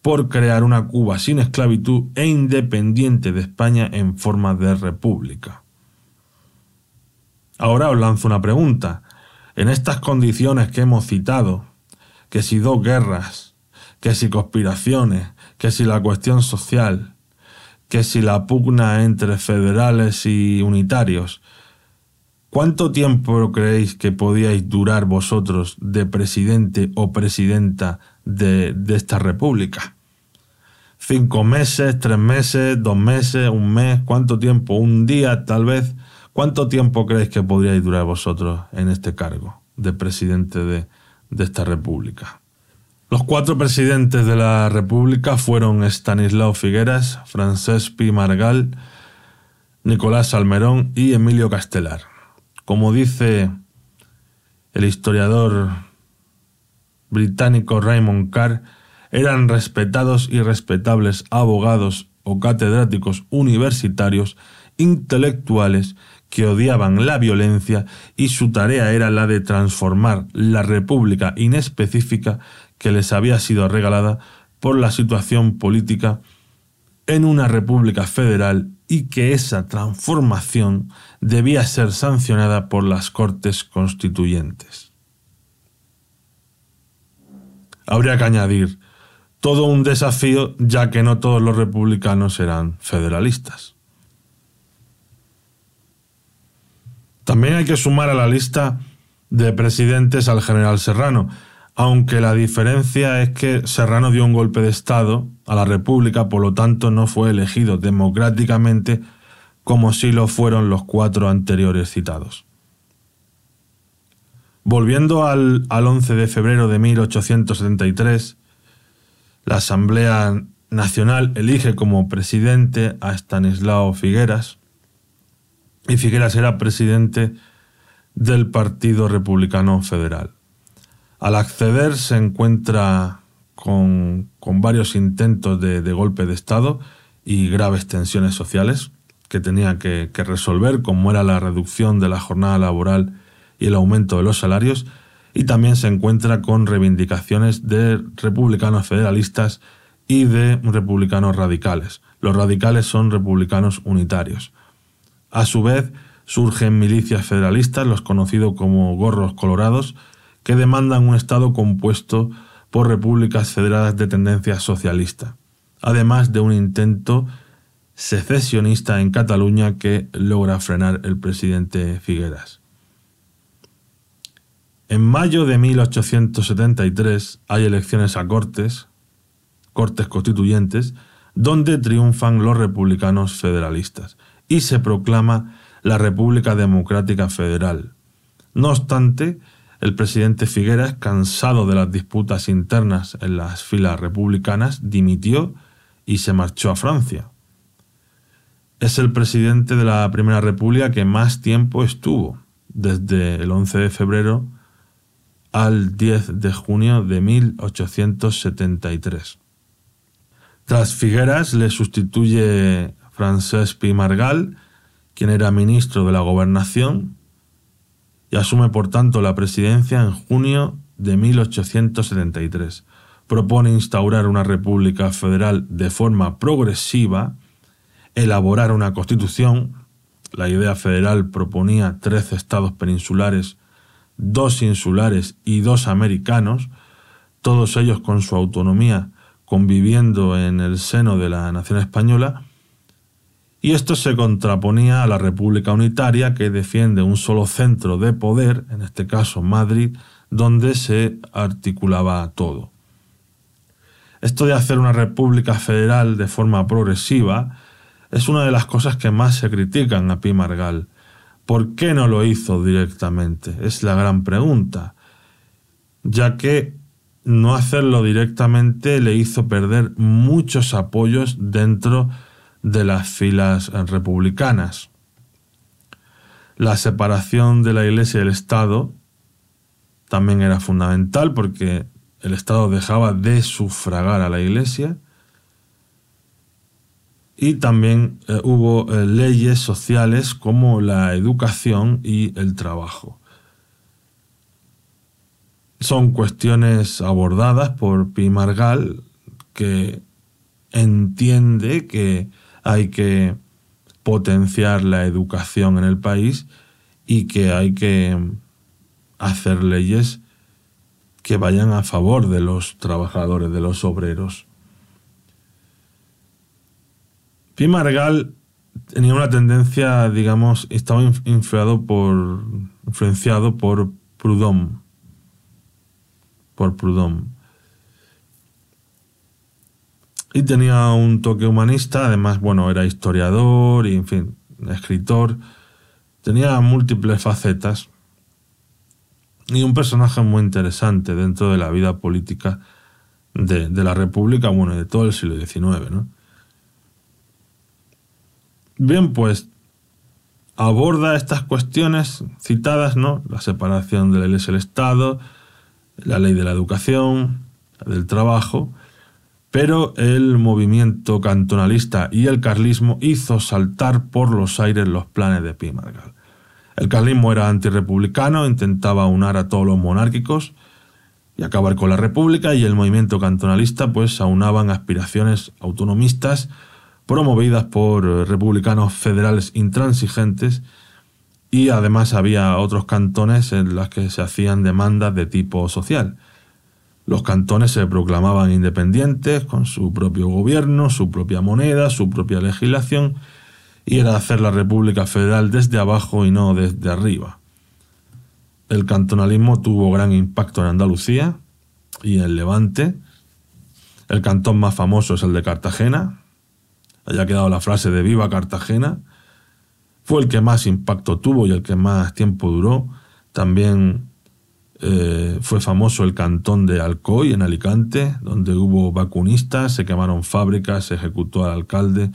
por crear una Cuba sin esclavitud e independiente de España en forma de república. Ahora os lanzo una pregunta. En estas condiciones que hemos citado, que si dos guerras, que si conspiraciones, que si la cuestión social, que si la pugna entre federales y unitarios. ¿Cuánto tiempo creéis que podíais durar vosotros de presidente o presidenta de, de esta república? ¿Cinco meses, tres meses, dos meses, un mes? ¿Cuánto tiempo? ¿Un día tal vez? ¿Cuánto tiempo creéis que podríais durar vosotros en este cargo de presidente de, de esta república. Los cuatro presidentes de la república fueron Stanislao Figueras, Francesc Pi Margal, Nicolás Salmerón y Emilio Castelar. Como dice el historiador británico Raymond Carr, eran respetados y respetables abogados o catedráticos universitarios intelectuales que odiaban la violencia y su tarea era la de transformar la república inespecífica que les había sido regalada por la situación política en una república federal y que esa transformación debía ser sancionada por las Cortes Constituyentes. Habría que añadir todo un desafío ya que no todos los republicanos eran federalistas. También hay que sumar a la lista de presidentes al general Serrano, aunque la diferencia es que Serrano dio un golpe de Estado a la República, por lo tanto no fue elegido democráticamente como si lo fueron los cuatro anteriores citados. Volviendo al, 11 de febrero de 1873, la Asamblea Nacional elige como presidente a Stanislao Figueras, y Figueras era presidente del Partido Republicano Federal. Al acceder se encuentra con, varios intentos de, golpe de Estado y graves tensiones sociales que tenía que, que resolver, como era la reducción de la jornada laboral y el aumento de los salarios, y también se encuentra con reivindicaciones de republicanos federalistas y de republicanos radicales. Los radicales son republicanos unitarios. A su vez, surgen milicias federalistas, los conocidos como gorros colorados, que demandan un Estado compuesto por repúblicas federadas de tendencia socialista, además de un intento secesionista en Cataluña que logra frenar el presidente Figueras. En mayo de 1873 hay elecciones a Cortes, Cortes Constituyentes, donde triunfan los republicanos federalistas y se proclama la República Democrática Federal. No obstante, el presidente Figueras, cansado de las disputas internas en las filas republicanas, dimitió y se marchó a Francia. Es el presidente de la Primera República que más tiempo estuvo, desde el 11 de febrero al 10 de junio de 1873. Tras Figueras le sustituye Francesc Pi Margal, quien era ministro de la Gobernación, y asume por tanto la presidencia en junio de 1873. Propone instaurar una república federal de forma progresiva, elaborar una constitución. La idea federal proponía tres estados peninsulares, dos insulares y dos americanos, todos ellos con su autonomía conviviendo en el seno de la nación española, y esto se contraponía a la República Unitaria que defiende un solo centro de poder, en este caso Madrid, donde se articulaba todo. Esto de hacer una república federal de forma progresiva es una de las cosas que más se critican a Pi Margal. ¿Por qué no lo hizo directamente? Es la gran pregunta, ya que no hacerlo directamente le hizo perder muchos apoyos dentro de de las filas republicanas. La separación de la Iglesia y el Estado también era fundamental porque el Estado dejaba de sufragar a la Iglesia y también eh, hubo eh, leyes sociales como la educación y el trabajo. Son cuestiones abordadas por Pi Margal que entiende que hay que potenciar la educación en el país y que hay que hacer leyes que vayan a favor de los trabajadores, de los obreros. Pi Margal tenía una tendencia, digamos, estaba influenciado por, influenciado por Proudhon, por Proudhon y tenía un toque humanista, además, bueno, era historiador y, en fin, escritor. Tenía múltiples facetas y un personaje muy interesante dentro de la vida política de, la República, bueno, de todo el siglo XIX, ¿no? Bien, pues aborda estas cuestiones citadas, ¿no? La separación de la Iglesia y el Estado, la ley de la educación, del trabajo, pero el movimiento cantonalista y el carlismo hizo saltar por los aires los planes de Pi Margal. El carlismo era antirrepublicano, intentaba unar a todos los monárquicos y acabar con la república y el movimiento cantonalista pues aunaban aspiraciones autonomistas promovidas por republicanos federales intransigentes y además había otros cantones en los que se hacían demandas de tipo social. Los cantones se proclamaban independientes, con su propio gobierno, su propia moneda, su propia legislación, y era hacer la República Federal desde abajo y no desde arriba. El cantonalismo tuvo gran impacto en Andalucía y en Levante. El cantón más famoso es el de Cartagena. Haya quedado la frase de Viva Cartagena. Fue el que más impacto tuvo y el que más tiempo duró. También eh, fue famoso el cantón de Alcoy, en Alicante, donde hubo vacunistas, se quemaron fábricas, se ejecutó al alcalde.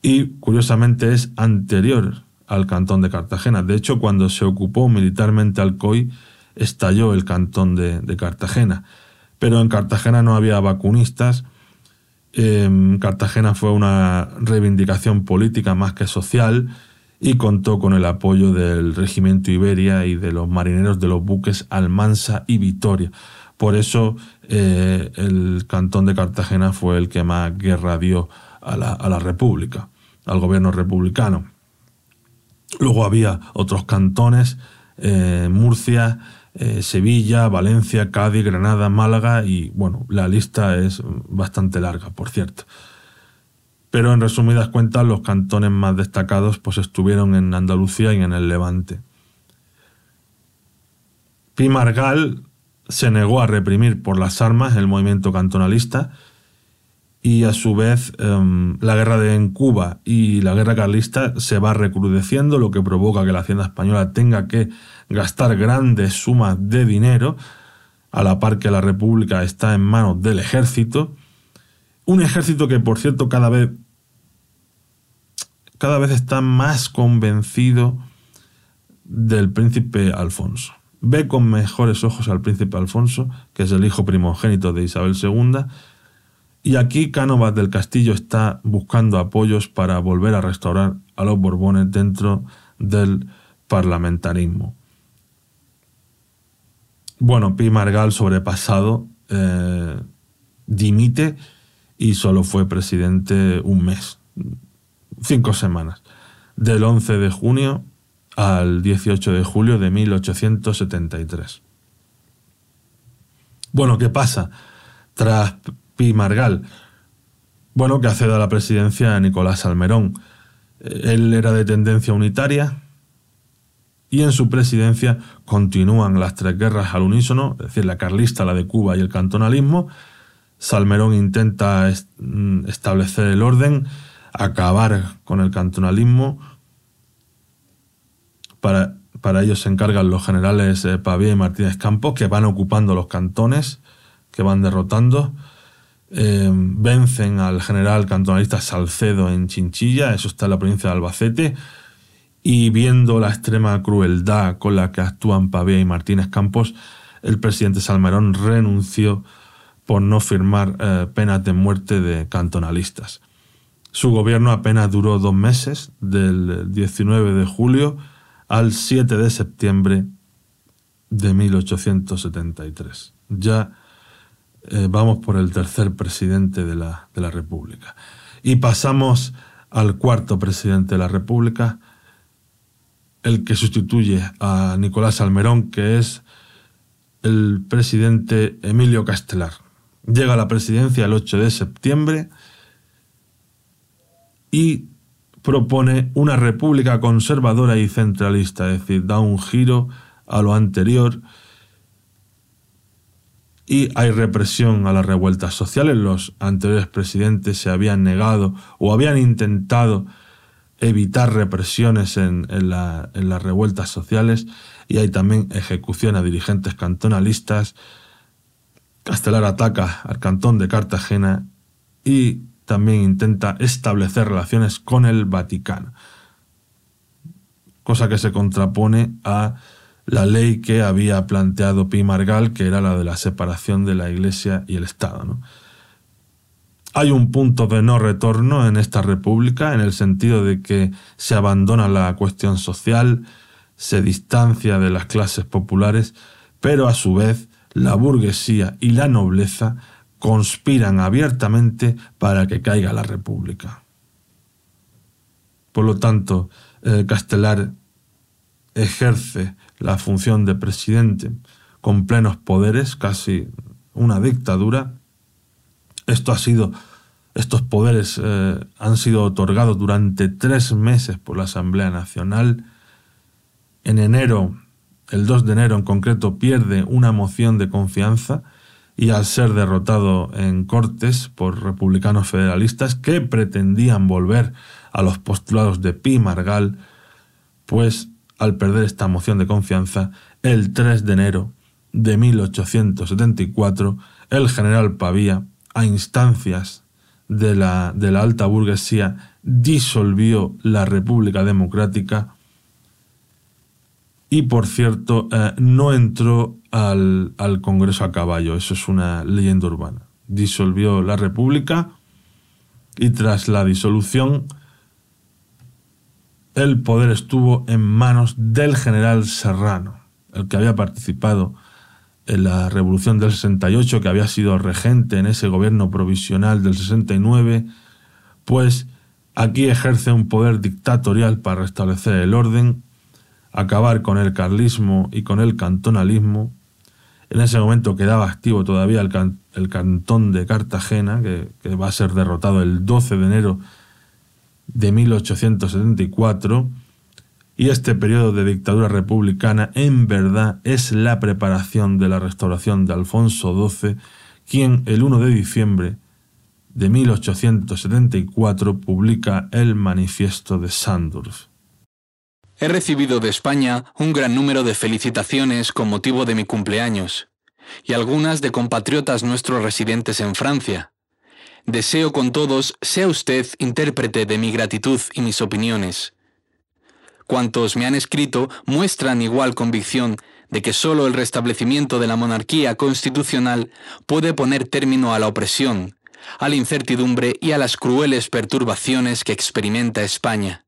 Y curiosamente es anterior al cantón de Cartagena. De hecho, cuando se ocupó militarmente Alcoy, estalló el cantón de, Cartagena. Pero en Cartagena no había vacunistas. Cartagena fue una reivindicación política más que social y contó con el apoyo del Regimiento Iberia y de los marineros de los buques Almansa y Vitoria. Por eso eh, el cantón de Cartagena fue el que más guerra dio a la, República, al gobierno republicano. Luego había otros cantones, eh, Murcia, eh, Sevilla, Valencia, Cádiz, Granada, Málaga y bueno, la lista es bastante larga, por cierto pero en resumidas cuentas los cantones más destacados pues estuvieron en Andalucía y en el Levante. Pimargal se negó a reprimir por las armas el movimiento cantonalista y a su vez em, la guerra de en Cuba y la guerra carlista se va recrudeciendo, lo que provoca que la hacienda española tenga que gastar grandes sumas de dinero, a la par que la República está en manos del ejército, un ejército que, por cierto, cada vez, cada vez está más convencido del príncipe Alfonso. Ve con mejores ojos al príncipe Alfonso, que es el hijo primogénito de Isabel II, y aquí Cánovas del Castillo está buscando apoyos para volver a restaurar a los Borbones dentro del parlamentarismo. Bueno, Pi Margal, sobrepasado, eh, dimite y solo fue presidente un mes, cinco semanas, del 11 de junio al 18 de julio de 1873. Bueno, ¿qué pasa tras Pi Margal? Bueno, que accede a la presidencia a Nicolás Almerón. Él era de tendencia unitaria y en su presidencia continúan las tres guerras al unísono, es decir, la carlista, la de Cuba y el cantonalismo, Salmerón intenta mm, establecer el orden, acabar con el cantonalismo. Para, para ello se encargan los generales eh, Pavía y Martínez Campos, que van ocupando los cantones, que van derrotando. Eh, vencen al general cantonalista Salcedo en Chinchilla, eso está en la provincia de Albacete, y viendo la extrema crueldad con la que actúan Pavía y Martínez Campos, el presidente Salmerón renunció por no firmar eh, penas de muerte de cantonalistas. Su gobierno apenas duró dos meses, del 19 de julio al 7 de septiembre de 1873. Ya eh, vamos por el tercer presidente de la, de la República. Y pasamos al cuarto presidente de la República, el que sustituye a Nicolás Almerón, que es el presidente Emilio Castelar. Llega a la presidencia el 8 de septiembre y propone una república conservadora y centralista, es decir, da un giro a lo anterior y hay represión a las revueltas sociales. Los anteriores presidentes se habían negado o habían intentado evitar represiones en, las revueltas sociales y hay también ejecución a dirigentes cantonalistas Castelar ataca al cantón de Cartagena y también intenta establecer relaciones con el Vaticano, cosa que se contrapone a la ley que había planteado Pi Margal, que era la de la separación de la Iglesia y el Estado. Hay un punto de no retorno en esta república, en el sentido de que se abandona la cuestión social, se distancia de las clases populares, pero a su vez la burguesía y la nobleza conspiran abiertamente para que caiga la República. Por lo tanto, Castelar ejerce la función de presidente con plenos poderes, casi una dictadura. Esto ha sido, estos poderes eh, han sido otorgados durante tres meses por la Asamblea Nacional. En enero, el 2 de enero en concreto, pierde una moción de confianza y al ser derrotado en Cortes por republicanos federalistas que pretendían volver a los postulados de Pi Margal, pues al perder esta moción de confianza, el 3 de enero de 1874, el general Pavía, a instancias de la, de la alta burguesía, disolvió la República Democrática y, por cierto, eh, no entró al, al Congreso a caballo, eso es una leyenda urbana. Disolvió la República y tras la disolución el poder estuvo en manos del general Serrano, el que había participado en la Revolución del 68, que había sido regente en ese gobierno provisional del 69, pues aquí ejerce un poder dictatorial para restablecer el orden, acabar con el carlismo y con el cantonalismo. En ese momento quedaba activo todavía el, cantón de Cartagena, que, va a ser derrotado el 12 de enero de 1874 y este periodo de dictadura republicana en verdad es la preparación de la restauración de Alfonso XII, quien el 1 de diciembre de 1874 publica el Manifiesto de Sandurf. He recibido de España un gran número de felicitaciones con motivo de mi cumpleaños, y algunas de compatriotas nuestros residentes en Francia, Deseo con todos sea usted intérprete de mi gratitud y mis opiniones. Cuantos me han escrito muestran igual convicción de que sólo el restablecimiento de la monarquía constitucional puede poner término a la opresión, a la incertidumbre y a las crueles perturbaciones que experimenta España.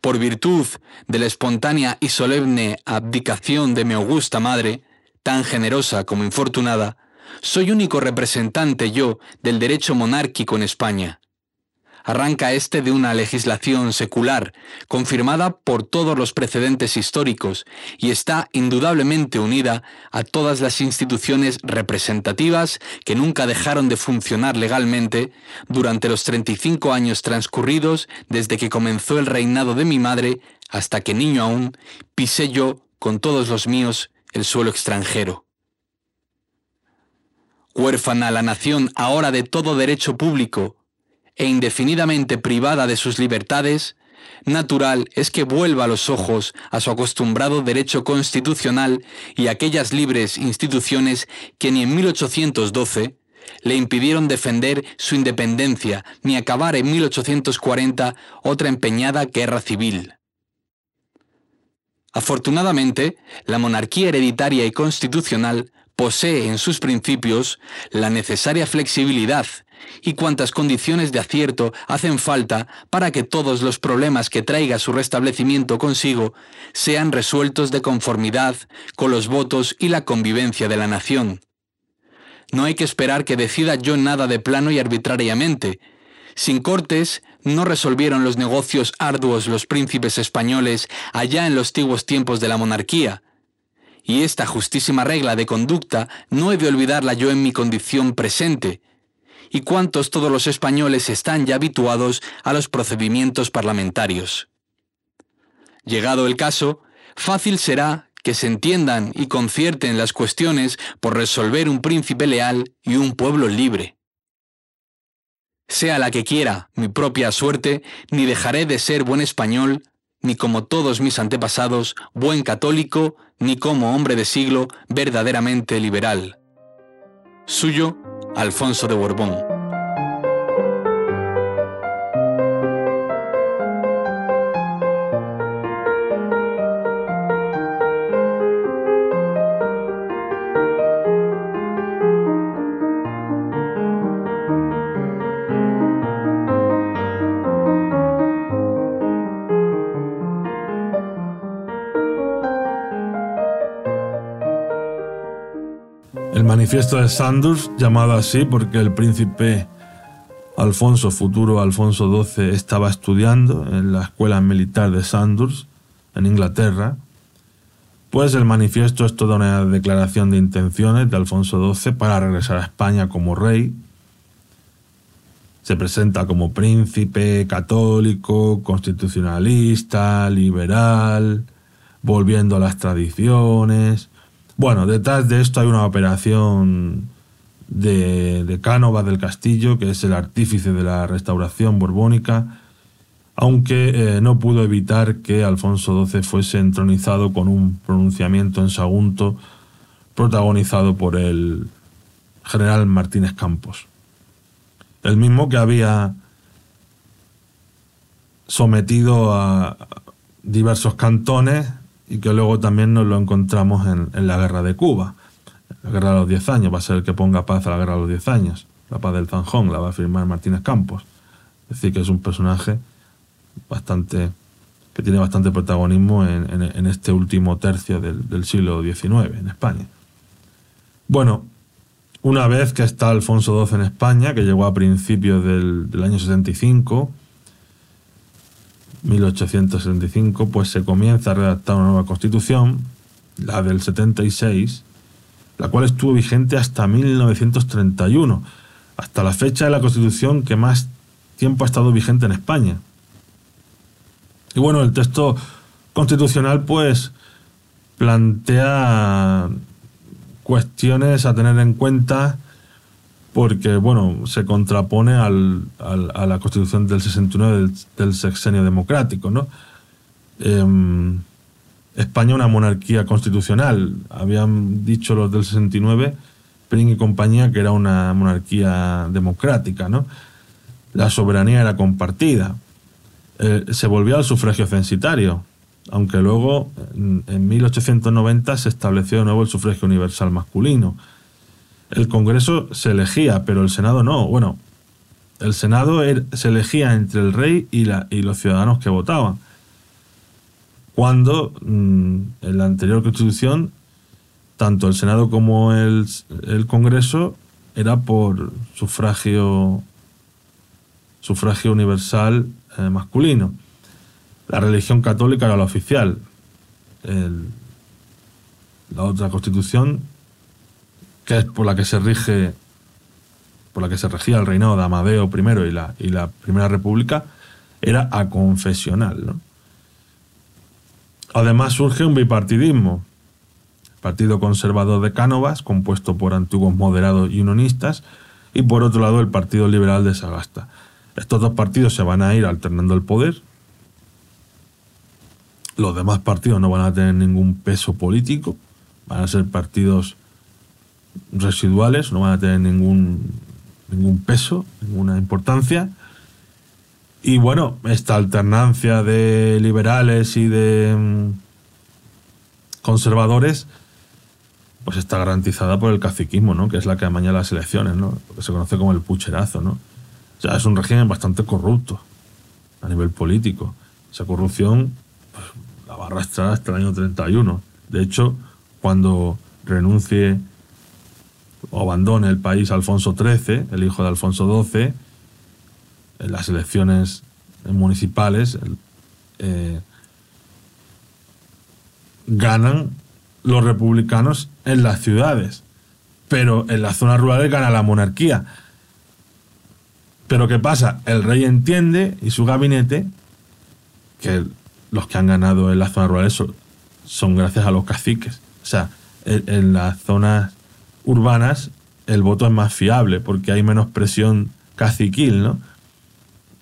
Por virtud de la espontánea y solemne abdicación de mi augusta madre, tan generosa como infortunada, soy único representante yo del derecho monárquico en España. Arranca este de una legislación secular, confirmada por todos los precedentes históricos, y está indudablemente unida a todas las instituciones representativas que nunca dejaron de funcionar legalmente durante los 35 años transcurridos desde que comenzó el reinado de mi madre hasta que niño aún pisé yo, con todos los míos, el suelo extranjero. Huérfana la nación ahora de todo derecho público e indefinidamente privada de sus libertades, natural es que vuelva los ojos a su acostumbrado derecho constitucional y aquellas libres instituciones que ni en 1812 le impidieron defender su independencia ni acabar en 1840 otra empeñada guerra civil. Afortunadamente, la monarquía hereditaria y constitucional posee en sus principios la necesaria flexibilidad y cuantas condiciones de acierto hacen falta para que todos los problemas que traiga su restablecimiento consigo sean resueltos de conformidad con los votos y la convivencia de la nación. No hay que esperar que decida yo nada de plano y arbitrariamente. Sin cortes, no resolvieron los negocios arduos los príncipes españoles allá en los antiguos tiempos de la monarquía, y esta justísima regla de conducta no he de olvidarla yo en mi condición presente. Y cuántos todos los españoles están ya habituados a los procedimientos parlamentarios. Llegado el caso, fácil será que se entiendan y concierten las cuestiones por resolver un príncipe leal y un pueblo libre. Sea la que quiera mi propia suerte, ni dejaré de ser buen español, ni como todos mis antepasados, buen católico, ni como hombre de siglo verdaderamente liberal. Suyo, Alfonso de Borbón. Manifiesto de Sanders, llamado así porque el príncipe Alfonso, futuro Alfonso XII, estaba estudiando en la escuela militar de Sanders, en Inglaterra, pues el manifiesto es toda una declaración de intenciones de Alfonso XII para regresar a España como rey. Se presenta como príncipe católico, constitucionalista, liberal, volviendo a las tradiciones. Bueno, detrás de esto hay una operación de, de del Castillo, que es el artífice de la restauración borbónica, aunque eh, no pudo evitar que Alfonso XII fuese entronizado con un pronunciamiento en Sagunto protagonizado por el general Martínez Campos, el mismo que había sometido a diversos cantones y que luego también nos lo encontramos en, en la guerra de Cuba, la guerra de los diez años, va a ser el que ponga paz a la guerra de los diez años, la paz del Zanjón, la va a firmar Martínez Campos, es decir, que es un personaje bastante que tiene bastante protagonismo en, este último tercio del, siglo XIX en España. Bueno, una vez que está Alfonso XII en España, que llegó a principios del, año 65, 1875, pues se comienza a redactar una nueva constitución, la del 76, la cual estuvo vigente hasta 1931, hasta la fecha de la constitución que más tiempo ha estado vigente en España. Y bueno, el texto constitucional pues plantea cuestiones a tener en cuenta porque, bueno, se contrapone al, a la constitución del 69 del, sexenio democrático, ¿no? Em, España una monarquía constitucional. Habían dicho los del 69, Pring y compañía, que era una monarquía democrática, ¿no? La soberanía era compartida. Eh, se volvió al sufragio censitario, aunque luego en, 1890 se estableció de nuevo el sufragio universal masculino. El Congreso se elegía, pero el Senado no. Bueno, el Senado er, se elegía entre el rey y, la, y los ciudadanos que votaban. Cuando mm, en la anterior constitución, tanto el Senado como el, Congreso era por sufragio, sufragio universal eh, masculino. La religión católica era la oficial. la otra constitución, que es por la que se rige, por la que se regía el reinado de Amadeo I y la, y la Primera República, era aconfesional. Además surge un bipartidismo. Partido Conservador de Cánovas, compuesto por antiguos moderados y unionistas, y por otro lado el Partido Liberal de Sagasta. Estos dos partidos se van a ir alternando el poder. Los demás partidos no van a tener ningún peso político. Van a ser partidos residuales, no van a tener ningún, ningún peso, ninguna importancia. Y bueno, esta alternancia de liberales y de mm, conservadores, pues está garantizada por el caciquismo, ¿no? Que es la que amaña las elecciones, ¿no? Lo que se conoce como el pucherazo, ¿no? O sea, es un régimen bastante corrupto a nivel político. Esa corrupción pues, la va a arrastrar hasta el año 31. De hecho, cuando renuncie o abandone el país Alfonso XIII, el hijo de Alfonso XII, en las elecciones municipales eh, ganan los republicanos en las ciudades, pero en las zonas rurales gana la monarquía. Pero ¿qué pasa? El rey entiende y su gabinete que los que han ganado en las zonas rurales son, gracias a los caciques. O sea, en, las zonas urbanas el voto es más fiable porque hay menos presión caciquil, ¿no?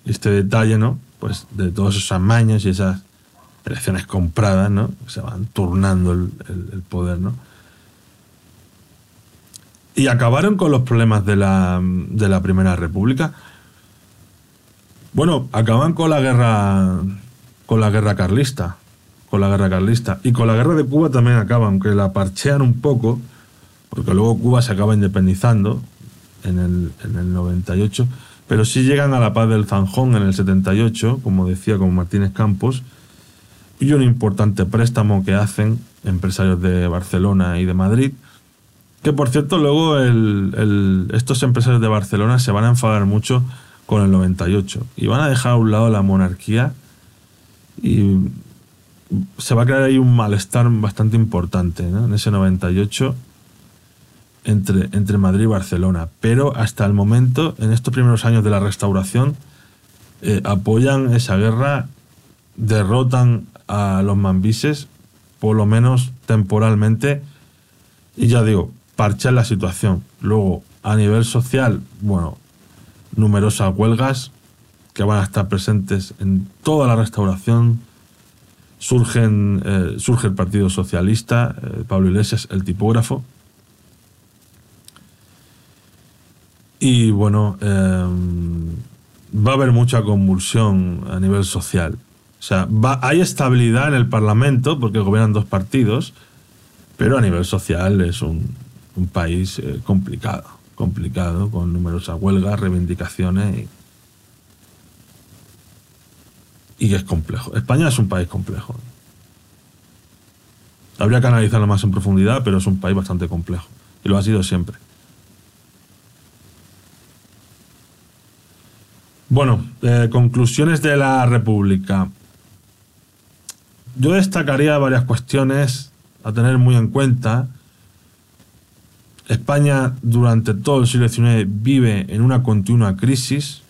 Este detalle, ¿no? Pues de todas esas mañas y esas elecciones compradas, ¿no? Se van turnando el, el poder, ¿no? Y acabaron con los problemas de la, de la Primera República bueno, acaban con la guerra con la guerra carlista, con la guerra carlista y con la guerra de Cuba también acaban, aunque la parchean un poco, porque luego Cuba se acaba independizando en el, en el 98, pero sí llegan a la paz del Zanjón en el 78, como decía con Martínez Campos, y un importante préstamo que hacen empresarios de Barcelona y de Madrid Que por cierto, luego estos empresarios de Barcelona se van a enfadar mucho con el 98 y van a dejar a un lado la monarquía y se va a crear ahí un malestar bastante importante en ese 98 entre, entre Madrid y Barcelona. Pero hasta el momento, en estos primeros años de la restauración, eh, apoyan esa guerra, derrotan a los mambises, por lo menos temporalmente, y ya digo, parchan la situación. Luego, a nivel social, bueno, numerosas huelgas que van a estar presentes en toda la restauración. Surgen, eh, surge el Partido Socialista, eh, Pablo Iglesias, el tipógrafo. Y bueno, em, va a haber mucha convulsión a nivel social. O sea, hay estabilidad en el Parlamento porque gobiernan dos partidos, pero a nivel social es un, país eh, complicado, complicado, con numerosas huelgas, reivindicaciones y, y es complejo. España es un país complejo. Habría que analizarlo más en profundidad, pero es un país bastante complejo. Y lo ha sido siempre. Bueno, eh, conclusiones de la República. Yo destacaría varias cuestiones a tener muy en cuenta. España durante todo el siglo XIX vive en una continua crisis.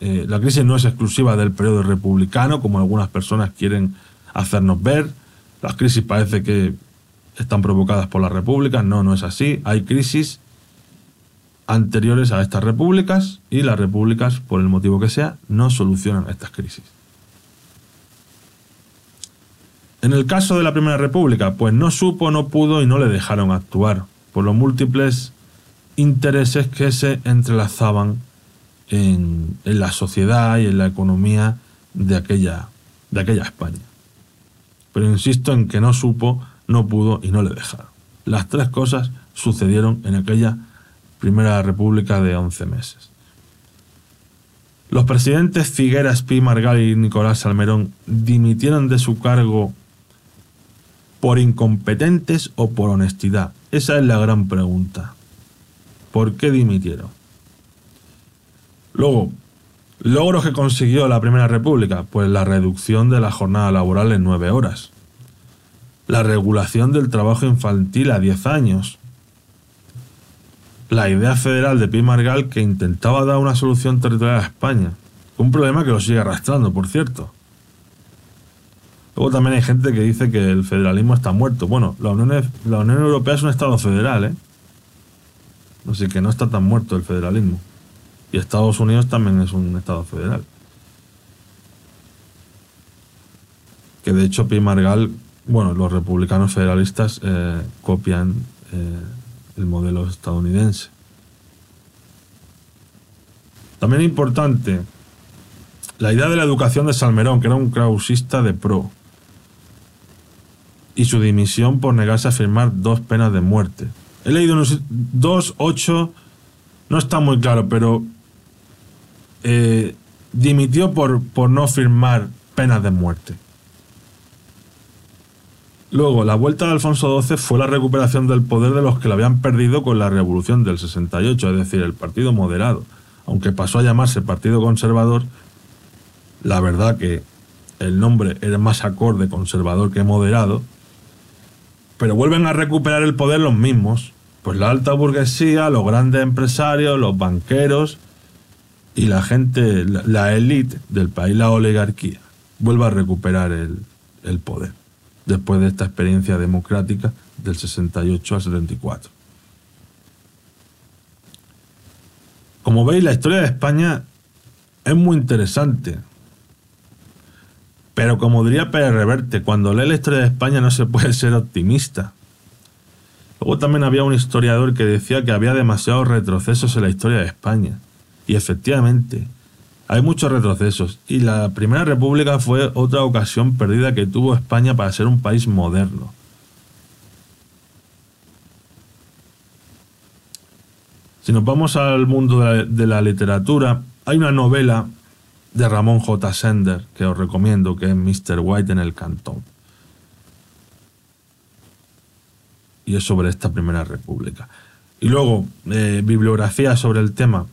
Eh, la crisis no es exclusiva del periodo republicano, como algunas personas quieren hacernos ver. Las crisis parece que están provocadas por la República. No, no es así. Hay crisis anteriores a estas repúblicas y las repúblicas, por el motivo que sea, no solucionan estas crisis. En el caso de la Primera República, pues no supo, no pudo y no le dejaron actuar por los múltiples intereses que se entrelazaban en, la sociedad y en la economía de aquella, de aquella España. Pero insisto en que no supo, no pudo y no le dejaron. Las tres cosas sucedieron en aquella Primera República de 11 meses. Los presidentes Figueras, Pi Margal y Nicolás Salmerón dimitieron de su cargo por incompetentes o por honestidad. Esa es la gran pregunta. ¿Por qué dimitieron? Luego, logros que consiguió la Primera República, pues la reducción de la jornada laboral en nueve horas, la regulación del trabajo infantil a 10 años, la idea federal de Pi Margal que intentaba dar una solución territorial a España. Un problema que lo sigue arrastrando, por cierto. Luego también hay gente que dice que el federalismo está muerto. Bueno, la Unión, Europea es un Estado federal, ¿eh? Así que no está tan muerto el federalismo. Y Estados Unidos también es un Estado federal. Que de hecho Pi Margal, bueno, los republicanos federalistas eh, copian eh, el modelo estadounidense. También importante la idea de la educación de Salmerón, que era un krausista de pro, y su dimisión por negarse a firmar dos penas de muerte. He leído unos dos, ocho, no está muy claro, pero eh, dimitió por, por no firmar penas de muerte. Luego, la vuelta de Alfonso XII fue la recuperación del poder de los que lo habían perdido con la revolución del 68, es decir, el Partido Moderado. Aunque pasó a llamarse Partido Conservador, la verdad que el nombre era más acorde conservador que moderado, pero vuelven a recuperar el poder los mismos, pues la alta burguesía, los grandes empresarios, los banqueros y la gente, la élite del país, la oligarquía, vuelve a recuperar el, el poder después de esta experiencia democrática del 68 al 74. Como veis, la historia de España es muy interesante. Pero como diría Pérez Reverte, cuando lee la historia de España no se puede ser optimista. Luego también había un historiador que decía que había demasiados retrocesos en la historia de España. Y efectivamente, hay muchos retrocesos y la Primera República fue otra ocasión perdida que tuvo España para ser un país moderno. Si nos vamos al mundo de la, literatura, hay una novela de Ramón J. Sender que os recomiendo, que es Mr. White en el Cantón. y es sobre esta Primera República. Y luego, eh, bibliografía sobre el tema.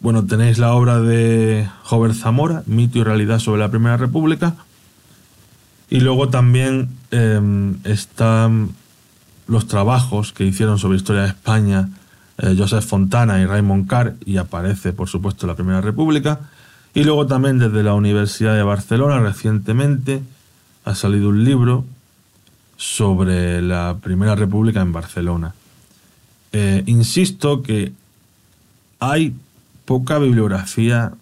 Bueno, tenéis la obra de Jover Zamora, Mito y Realidad sobre la Primera República. Y luego también em, están los trabajos que hicieron sobre historia de España eh, Joseph Fontana y Raymond Carr, y aparece, por supuesto, la Primera República. Y luego también desde la Universidad de Barcelona, recientemente, ha salido un libro sobre la Primera República en Barcelona. Eh, insisto que hay poca bibliografía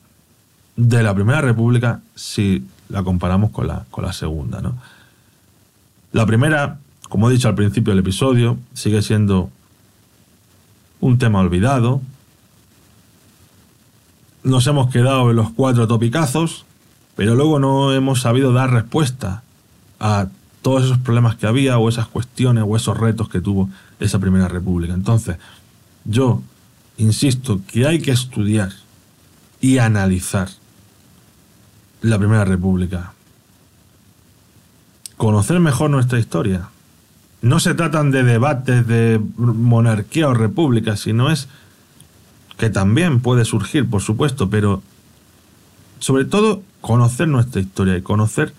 de la Primera República si la comparamos con la, con la Segunda. ¿no? La primera, como he dicho al principio del episodio, sigue siendo un tema olvidado. Nos hemos quedado en los cuatro topicazos, pero luego no hemos sabido dar respuesta a todos esos problemas que había o esas cuestiones o esos retos que tuvo esa primera república. Entonces, yo insisto que hay que estudiar y analizar la primera república. Conocer mejor nuestra historia. No se tratan de debates de monarquía o república, sino es que también puede surgir, por supuesto, pero sobre todo conocer nuestra historia y conocer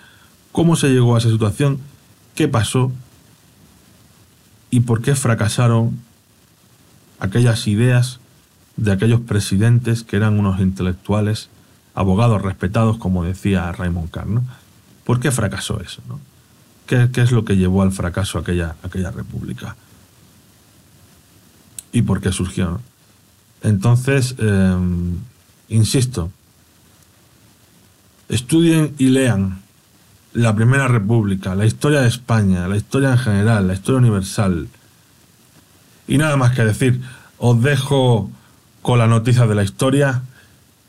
cómo se llegó a esa situación qué pasó y por qué fracasaron aquellas ideas de aquellos presidentes que eran unos intelectuales, abogados respetados, como decía Raymond Carr. ¿Por qué fracasó eso? ¿Qué, es lo que llevó al fracaso aquella, aquella república? ¿Y por qué surgió? Entonces, em, insisto, estudien y lean la Primera República, la historia de España, la historia en general, la historia universal. Y nada más que decir, os dejo con la noticia de la historia.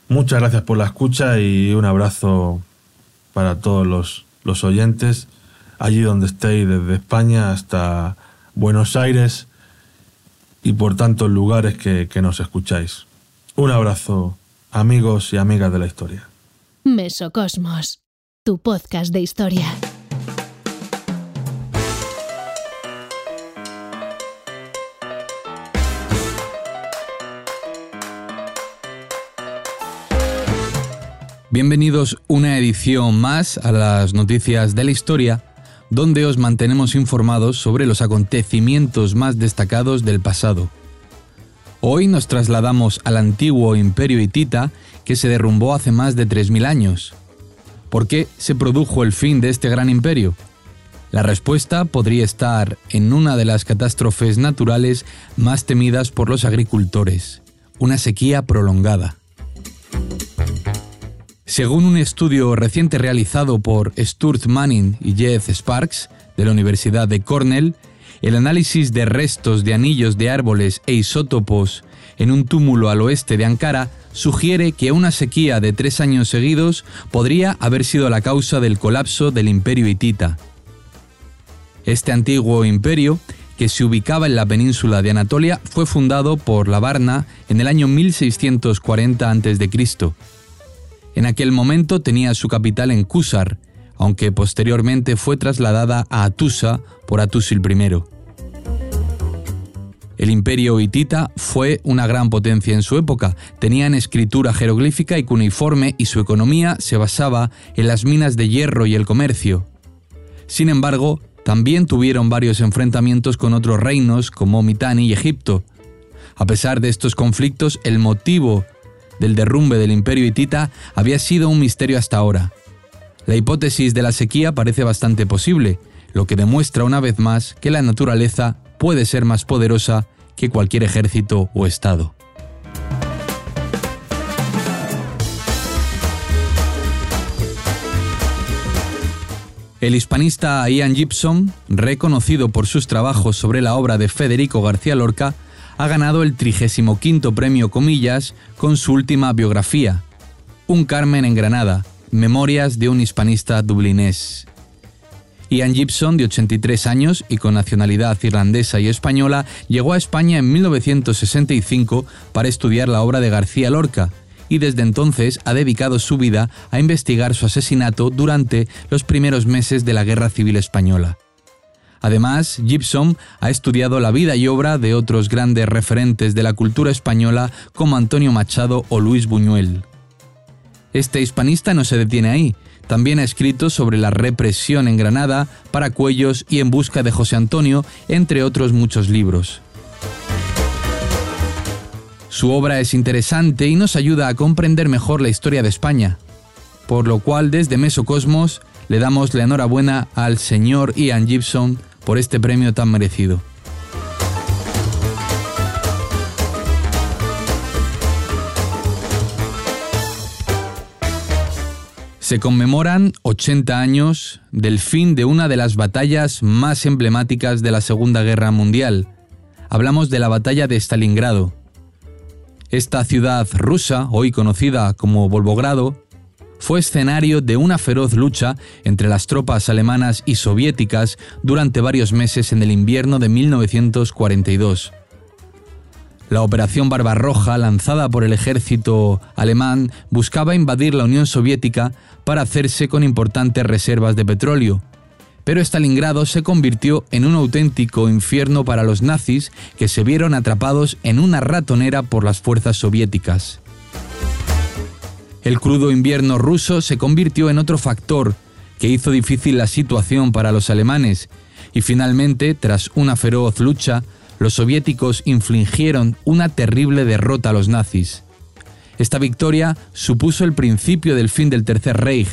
Muchas gracias por la escucha y un abrazo para todos los, los oyentes, allí donde estéis, desde España hasta Buenos Aires y por tantos lugares que, que nos escucháis. Un abrazo, amigos y amigas de la historia. Mesocosmos tu podcast de historia. Bienvenidos una edición más a las noticias de la historia, donde os mantenemos informados sobre los acontecimientos más destacados del pasado. Hoy nos trasladamos al antiguo imperio hitita que se derrumbó hace más de 3.000 años. ¿Por qué se produjo el fin de este gran imperio? La respuesta podría estar en una de las catástrofes naturales más temidas por los agricultores, una sequía prolongada. Según un estudio reciente realizado por Stuart Manning y Jeff Sparks de la Universidad de Cornell, el análisis de restos de anillos de árboles e isótopos en un túmulo al oeste de Ankara sugiere que una sequía de tres años seguidos podría haber sido la causa del colapso del imperio hitita. Este antiguo imperio, que se ubicaba en la península de Anatolia, fue fundado por la Varna en el año 1640 a.C. En aquel momento tenía su capital en Kusar, aunque posteriormente fue trasladada a Atusa por Atusil I. El imperio hitita fue una gran potencia en su época, tenían escritura jeroglífica y cuneiforme y su economía se basaba en las minas de hierro y el comercio. Sin embargo, también tuvieron varios enfrentamientos con otros reinos como Mitanni y Egipto. A pesar de estos conflictos, el motivo del derrumbe del imperio hitita había sido un misterio hasta ahora. La hipótesis de la sequía parece bastante posible, lo que demuestra una vez más que la naturaleza puede ser más poderosa que cualquier ejército o Estado. El hispanista Ian Gibson, reconocido por sus trabajos sobre la obra de Federico García Lorca, ha ganado el 35 premio Comillas con su última biografía, Un Carmen en Granada, Memorias de un hispanista dublinés. Ian Gibson, de 83 años y con nacionalidad irlandesa y española, llegó a España en 1965 para estudiar la obra de García Lorca y desde entonces ha dedicado su vida a investigar su asesinato durante los primeros meses de la Guerra Civil Española. Además, Gibson ha estudiado la vida y obra de otros grandes referentes de la cultura española como Antonio Machado o Luis Buñuel. Este hispanista no se detiene ahí, también ha escrito sobre la represión en Granada, para Cuellos y En busca de José Antonio, entre otros muchos libros. Su obra es interesante y nos ayuda a comprender mejor la historia de España, por lo cual desde Mesocosmos le damos la enhorabuena al señor Ian Gibson por este premio tan merecido. Se conmemoran 80 años del fin de una de las batallas más emblemáticas de la Segunda Guerra Mundial. Hablamos de la batalla de Stalingrado. Esta ciudad rusa, hoy conocida como Volvogrado, fue escenario de una feroz lucha entre las tropas alemanas y soviéticas durante varios meses en el invierno de 1942. La Operación Barbarroja, lanzada por el ejército alemán, buscaba invadir la Unión Soviética para hacerse con importantes reservas de petróleo. Pero Stalingrado se convirtió en un auténtico infierno para los nazis que se vieron atrapados en una ratonera por las fuerzas soviéticas. El crudo invierno ruso se convirtió en otro factor que hizo difícil la situación para los alemanes y finalmente, tras una feroz lucha, los soviéticos infligieron una terrible derrota a los nazis. Esta victoria supuso el principio del fin del Tercer Reich,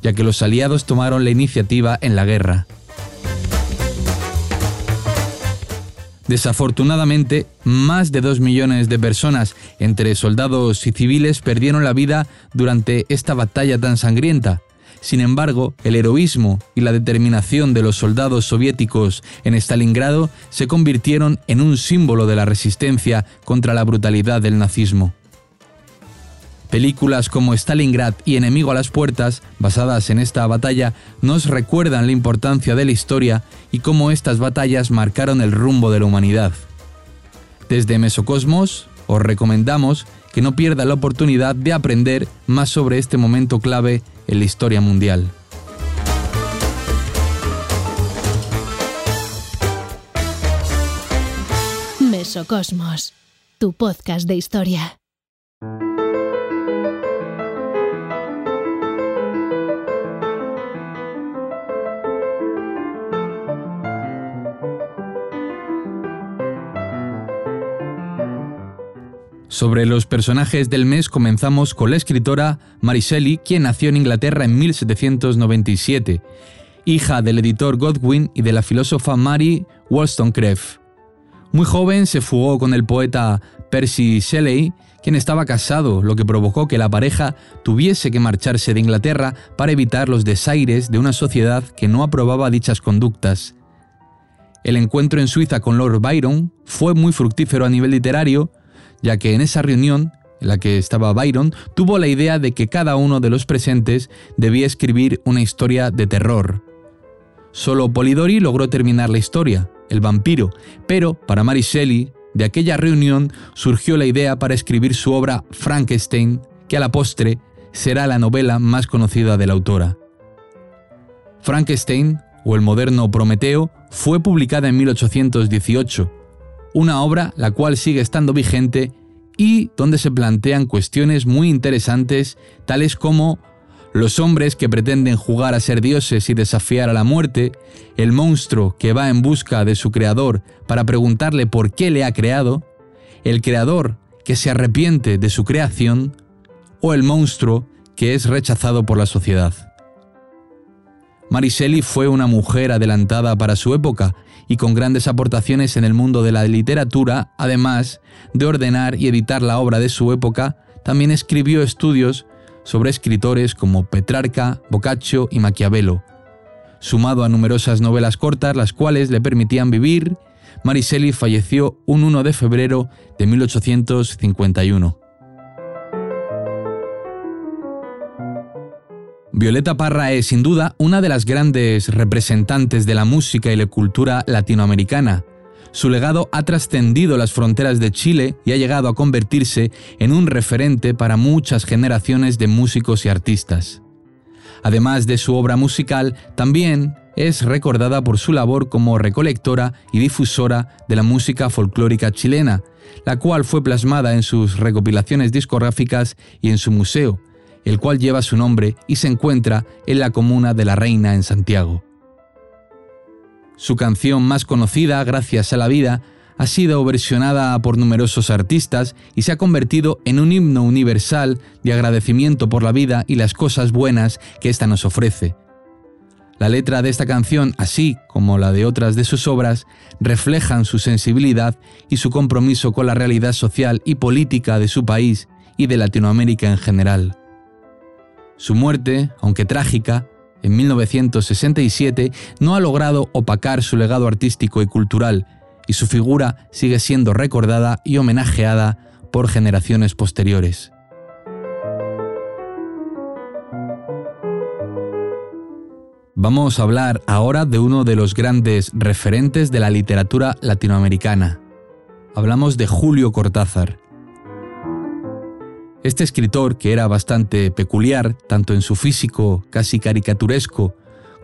ya que los aliados tomaron la iniciativa en la guerra. Desafortunadamente, más de dos millones de personas, entre soldados y civiles, perdieron la vida durante esta batalla tan sangrienta. Sin embargo, el heroísmo y la determinación de los soldados soviéticos en Stalingrado se convirtieron en un símbolo de la resistencia contra la brutalidad del nazismo. Películas como Stalingrad y Enemigo a las Puertas, basadas en esta batalla, nos recuerdan la importancia de la historia y cómo estas batallas marcaron el rumbo de la humanidad. Desde Mesocosmos, os recomendamos que no pierda la oportunidad de aprender más sobre este momento clave en la historia mundial. Mesocosmos, tu podcast de historia. Sobre los personajes del mes comenzamos con la escritora Mary Shelley, quien nació en Inglaterra en 1797, hija del editor Godwin y de la filósofa Mary Wollstonecraft. Muy joven se fugó con el poeta Percy Shelley, quien estaba casado, lo que provocó que la pareja tuviese que marcharse de Inglaterra para evitar los desaires de una sociedad que no aprobaba dichas conductas. El encuentro en Suiza con Lord Byron fue muy fructífero a nivel literario, ya que en esa reunión en la que estaba Byron, tuvo la idea de que cada uno de los presentes debía escribir una historia de terror. Solo Polidori logró terminar la historia, El vampiro, pero para Mary Shelley, de aquella reunión surgió la idea para escribir su obra Frankenstein, que a la postre será la novela más conocida de la autora. Frankenstein, o el moderno Prometeo, fue publicada en 1818 una obra la cual sigue estando vigente y donde se plantean cuestiones muy interesantes tales como los hombres que pretenden jugar a ser dioses y desafiar a la muerte, el monstruo que va en busca de su creador para preguntarle por qué le ha creado, el creador que se arrepiente de su creación, o el monstruo que es rechazado por la sociedad. Mariseli fue una mujer adelantada para su época y con grandes aportaciones en el mundo de la literatura, además de ordenar y editar la obra de su época, también escribió estudios sobre escritores como Petrarca, Boccaccio y Maquiavelo. Sumado a numerosas novelas cortas, las cuales le permitían vivir, Mariseli falleció un 1 de febrero de 1851. Violeta Parra es sin duda una de las grandes representantes de la música y la cultura latinoamericana. Su legado ha trascendido las fronteras de Chile y ha llegado a convertirse en un referente para muchas generaciones de músicos y artistas. Además de su obra musical, también es recordada por su labor como recolectora y difusora de la música folclórica chilena, la cual fue plasmada en sus recopilaciones discográficas y en su museo, el cual lleva su nombre y se encuentra en la comuna de La Reina en Santiago. Su canción más conocida, Gracias a la vida, ha sido versionada por numerosos artistas y se ha convertido en un himno universal de agradecimiento por la vida y las cosas buenas que ésta nos ofrece. La letra de esta canción, así como la de otras de sus obras, reflejan su sensibilidad y su compromiso con la realidad social y política de su país y de Latinoamérica en general. Su muerte, aunque trágica, en 1967 no ha logrado opacar su legado artístico y cultural, y su figura sigue siendo recordada y homenajeada por generaciones posteriores. Vamos a hablar ahora de uno de los grandes referentes de la literatura latinoamericana. Hablamos de Julio Cortázar. Este escritor, que era bastante peculiar, tanto en su físico casi caricaturesco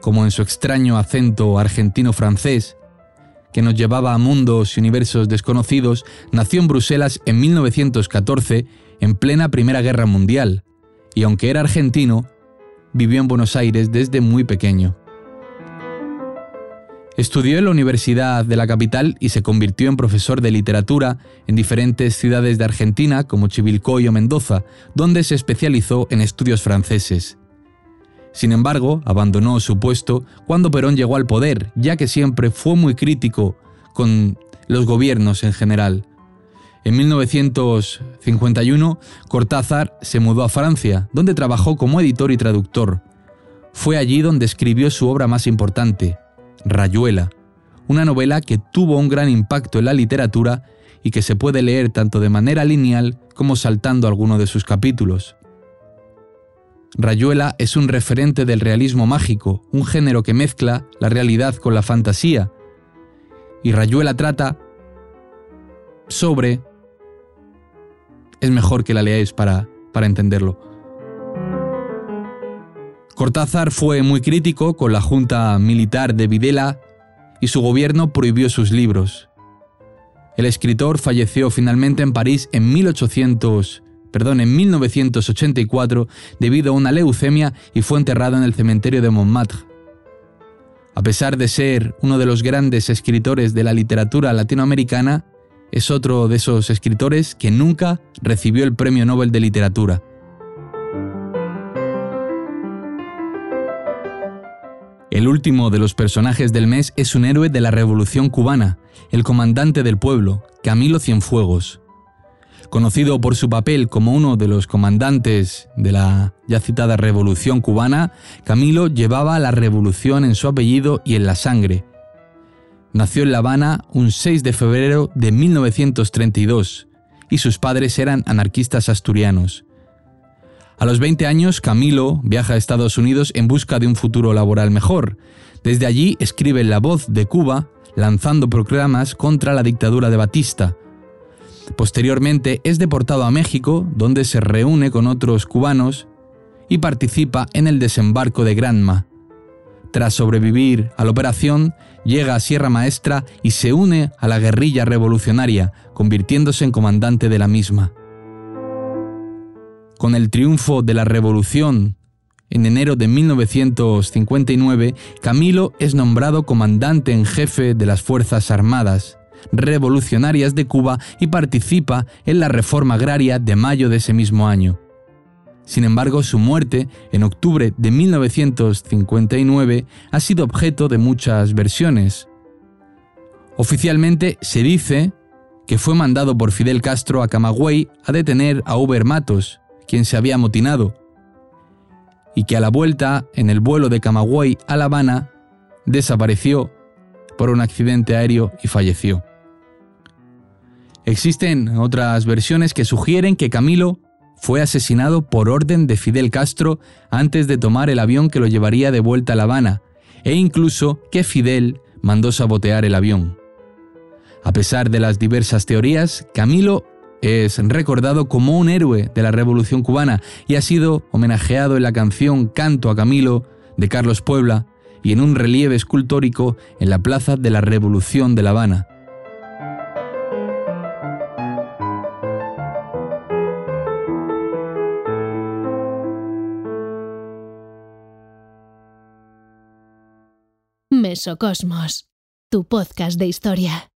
como en su extraño acento argentino-francés, que nos llevaba a mundos y universos desconocidos, nació en Bruselas en 1914, en plena Primera Guerra Mundial, y aunque era argentino, vivió en Buenos Aires desde muy pequeño. Estudió en la Universidad de la capital y se convirtió en profesor de literatura en diferentes ciudades de Argentina como Chivilcoy o Mendoza, donde se especializó en estudios franceses. Sin embargo, abandonó su puesto cuando Perón llegó al poder, ya que siempre fue muy crítico con los gobiernos en general. En 1951, Cortázar se mudó a Francia, donde trabajó como editor y traductor. Fue allí donde escribió su obra más importante, Rayuela, una novela que tuvo un gran impacto en la literatura y que se puede leer tanto de manera lineal como saltando alguno de sus capítulos. Rayuela es un referente del realismo mágico, un género que mezcla la realidad con la fantasía. Y Rayuela trata sobre... Es mejor que la leáis para, para entenderlo. Cortázar fue muy crítico con la junta militar de Videla y su gobierno prohibió sus libros. El escritor falleció finalmente en París en 1800, perdón, en 1984 debido a una leucemia y fue enterrado en el cementerio de Montmartre. A pesar de ser uno de los grandes escritores de la literatura latinoamericana, es otro de esos escritores que nunca recibió el Premio Nobel de Literatura. El último de los personajes del mes es un héroe de la Revolución cubana, el comandante del pueblo, Camilo Cienfuegos. Conocido por su papel como uno de los comandantes de la ya citada Revolución cubana, Camilo llevaba la revolución en su apellido y en la sangre. Nació en La Habana un 6 de febrero de 1932 y sus padres eran anarquistas asturianos. A los 20 años, Camilo viaja a Estados Unidos en busca de un futuro laboral mejor. Desde allí escribe La Voz de Cuba, lanzando proclamas contra la dictadura de Batista. Posteriormente es deportado a México, donde se reúne con otros cubanos y participa en el desembarco de Granma. Tras sobrevivir a la operación, llega a Sierra Maestra y se une a la guerrilla revolucionaria, convirtiéndose en comandante de la misma. Con el triunfo de la Revolución en enero de 1959, Camilo es nombrado comandante en jefe de las Fuerzas Armadas Revolucionarias de Cuba y participa en la reforma agraria de mayo de ese mismo año. Sin embargo, su muerte, en octubre de 1959, ha sido objeto de muchas versiones. Oficialmente se dice que fue mandado por Fidel Castro a Camagüey a detener a Uber Matos, quien se había amotinado, y que a la vuelta, en el vuelo de Camagüey a La Habana, desapareció por un accidente aéreo y falleció. Existen otras versiones que sugieren que Camilo fue asesinado por orden de Fidel Castro antes de tomar el avión que lo llevaría de vuelta a La Habana, e incluso que Fidel mandó sabotear el avión. A pesar de las diversas teorías, Camilo es recordado como un héroe de la Revolución cubana y ha sido homenajeado en la canción Canto a Camilo de Carlos Puebla y en un relieve escultórico en la Plaza de la Revolución de La Habana. Mesocosmos, tu podcast de historia.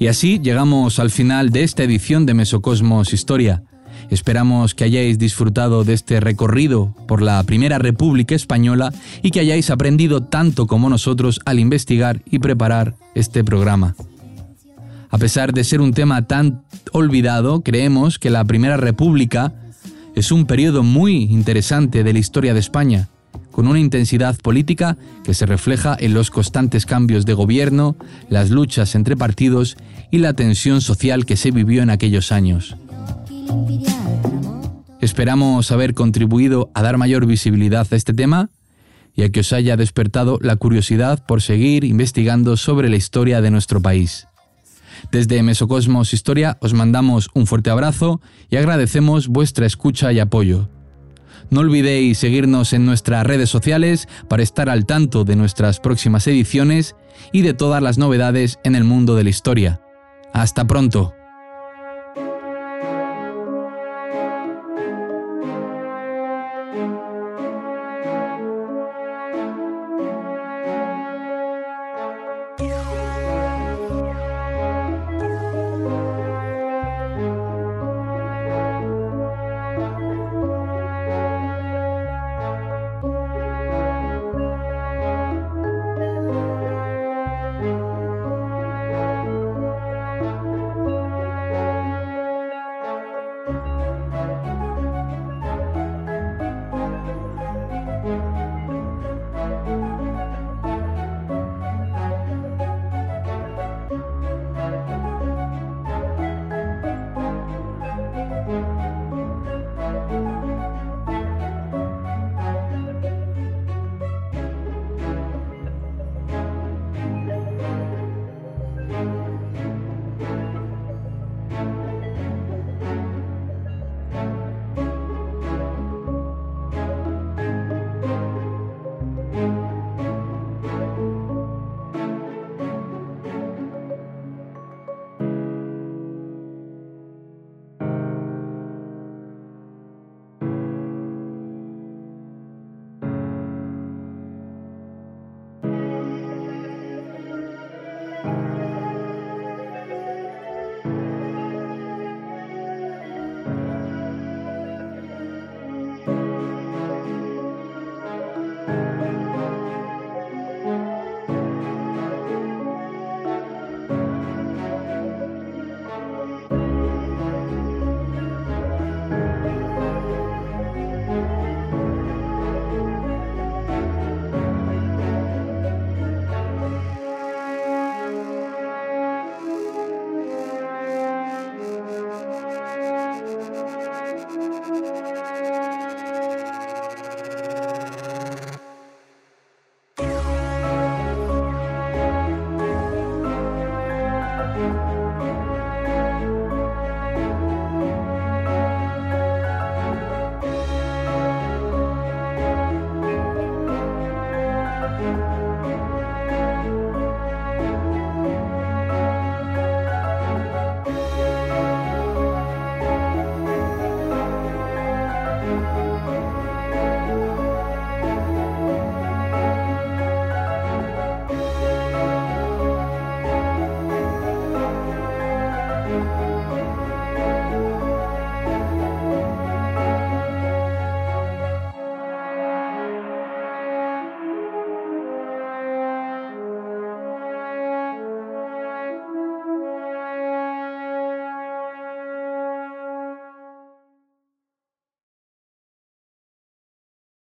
Y así llegamos al final de esta edición de Mesocosmos Historia. Esperamos que hayáis disfrutado de este recorrido por la Primera República Española y que hayáis aprendido tanto como nosotros al investigar y preparar este programa. A pesar de ser un tema tan olvidado, creemos que la Primera República es un periodo muy interesante de la historia de España, con una intensidad política que se refleja en los constantes cambios de gobierno, las luchas entre partidos y la tensión social que se vivió en aquellos años. Esperamos haber contribuido a dar mayor visibilidad a este tema y a que os haya despertado la curiosidad por seguir investigando sobre la historia de nuestro país. Desde Mesocosmos Historia os mandamos un fuerte abrazo y agradecemos vuestra escucha y apoyo. No olvidéis seguirnos en nuestras redes sociales para estar al tanto de nuestras próximas ediciones y de todas las novedades en el mundo de la historia. Hasta pronto.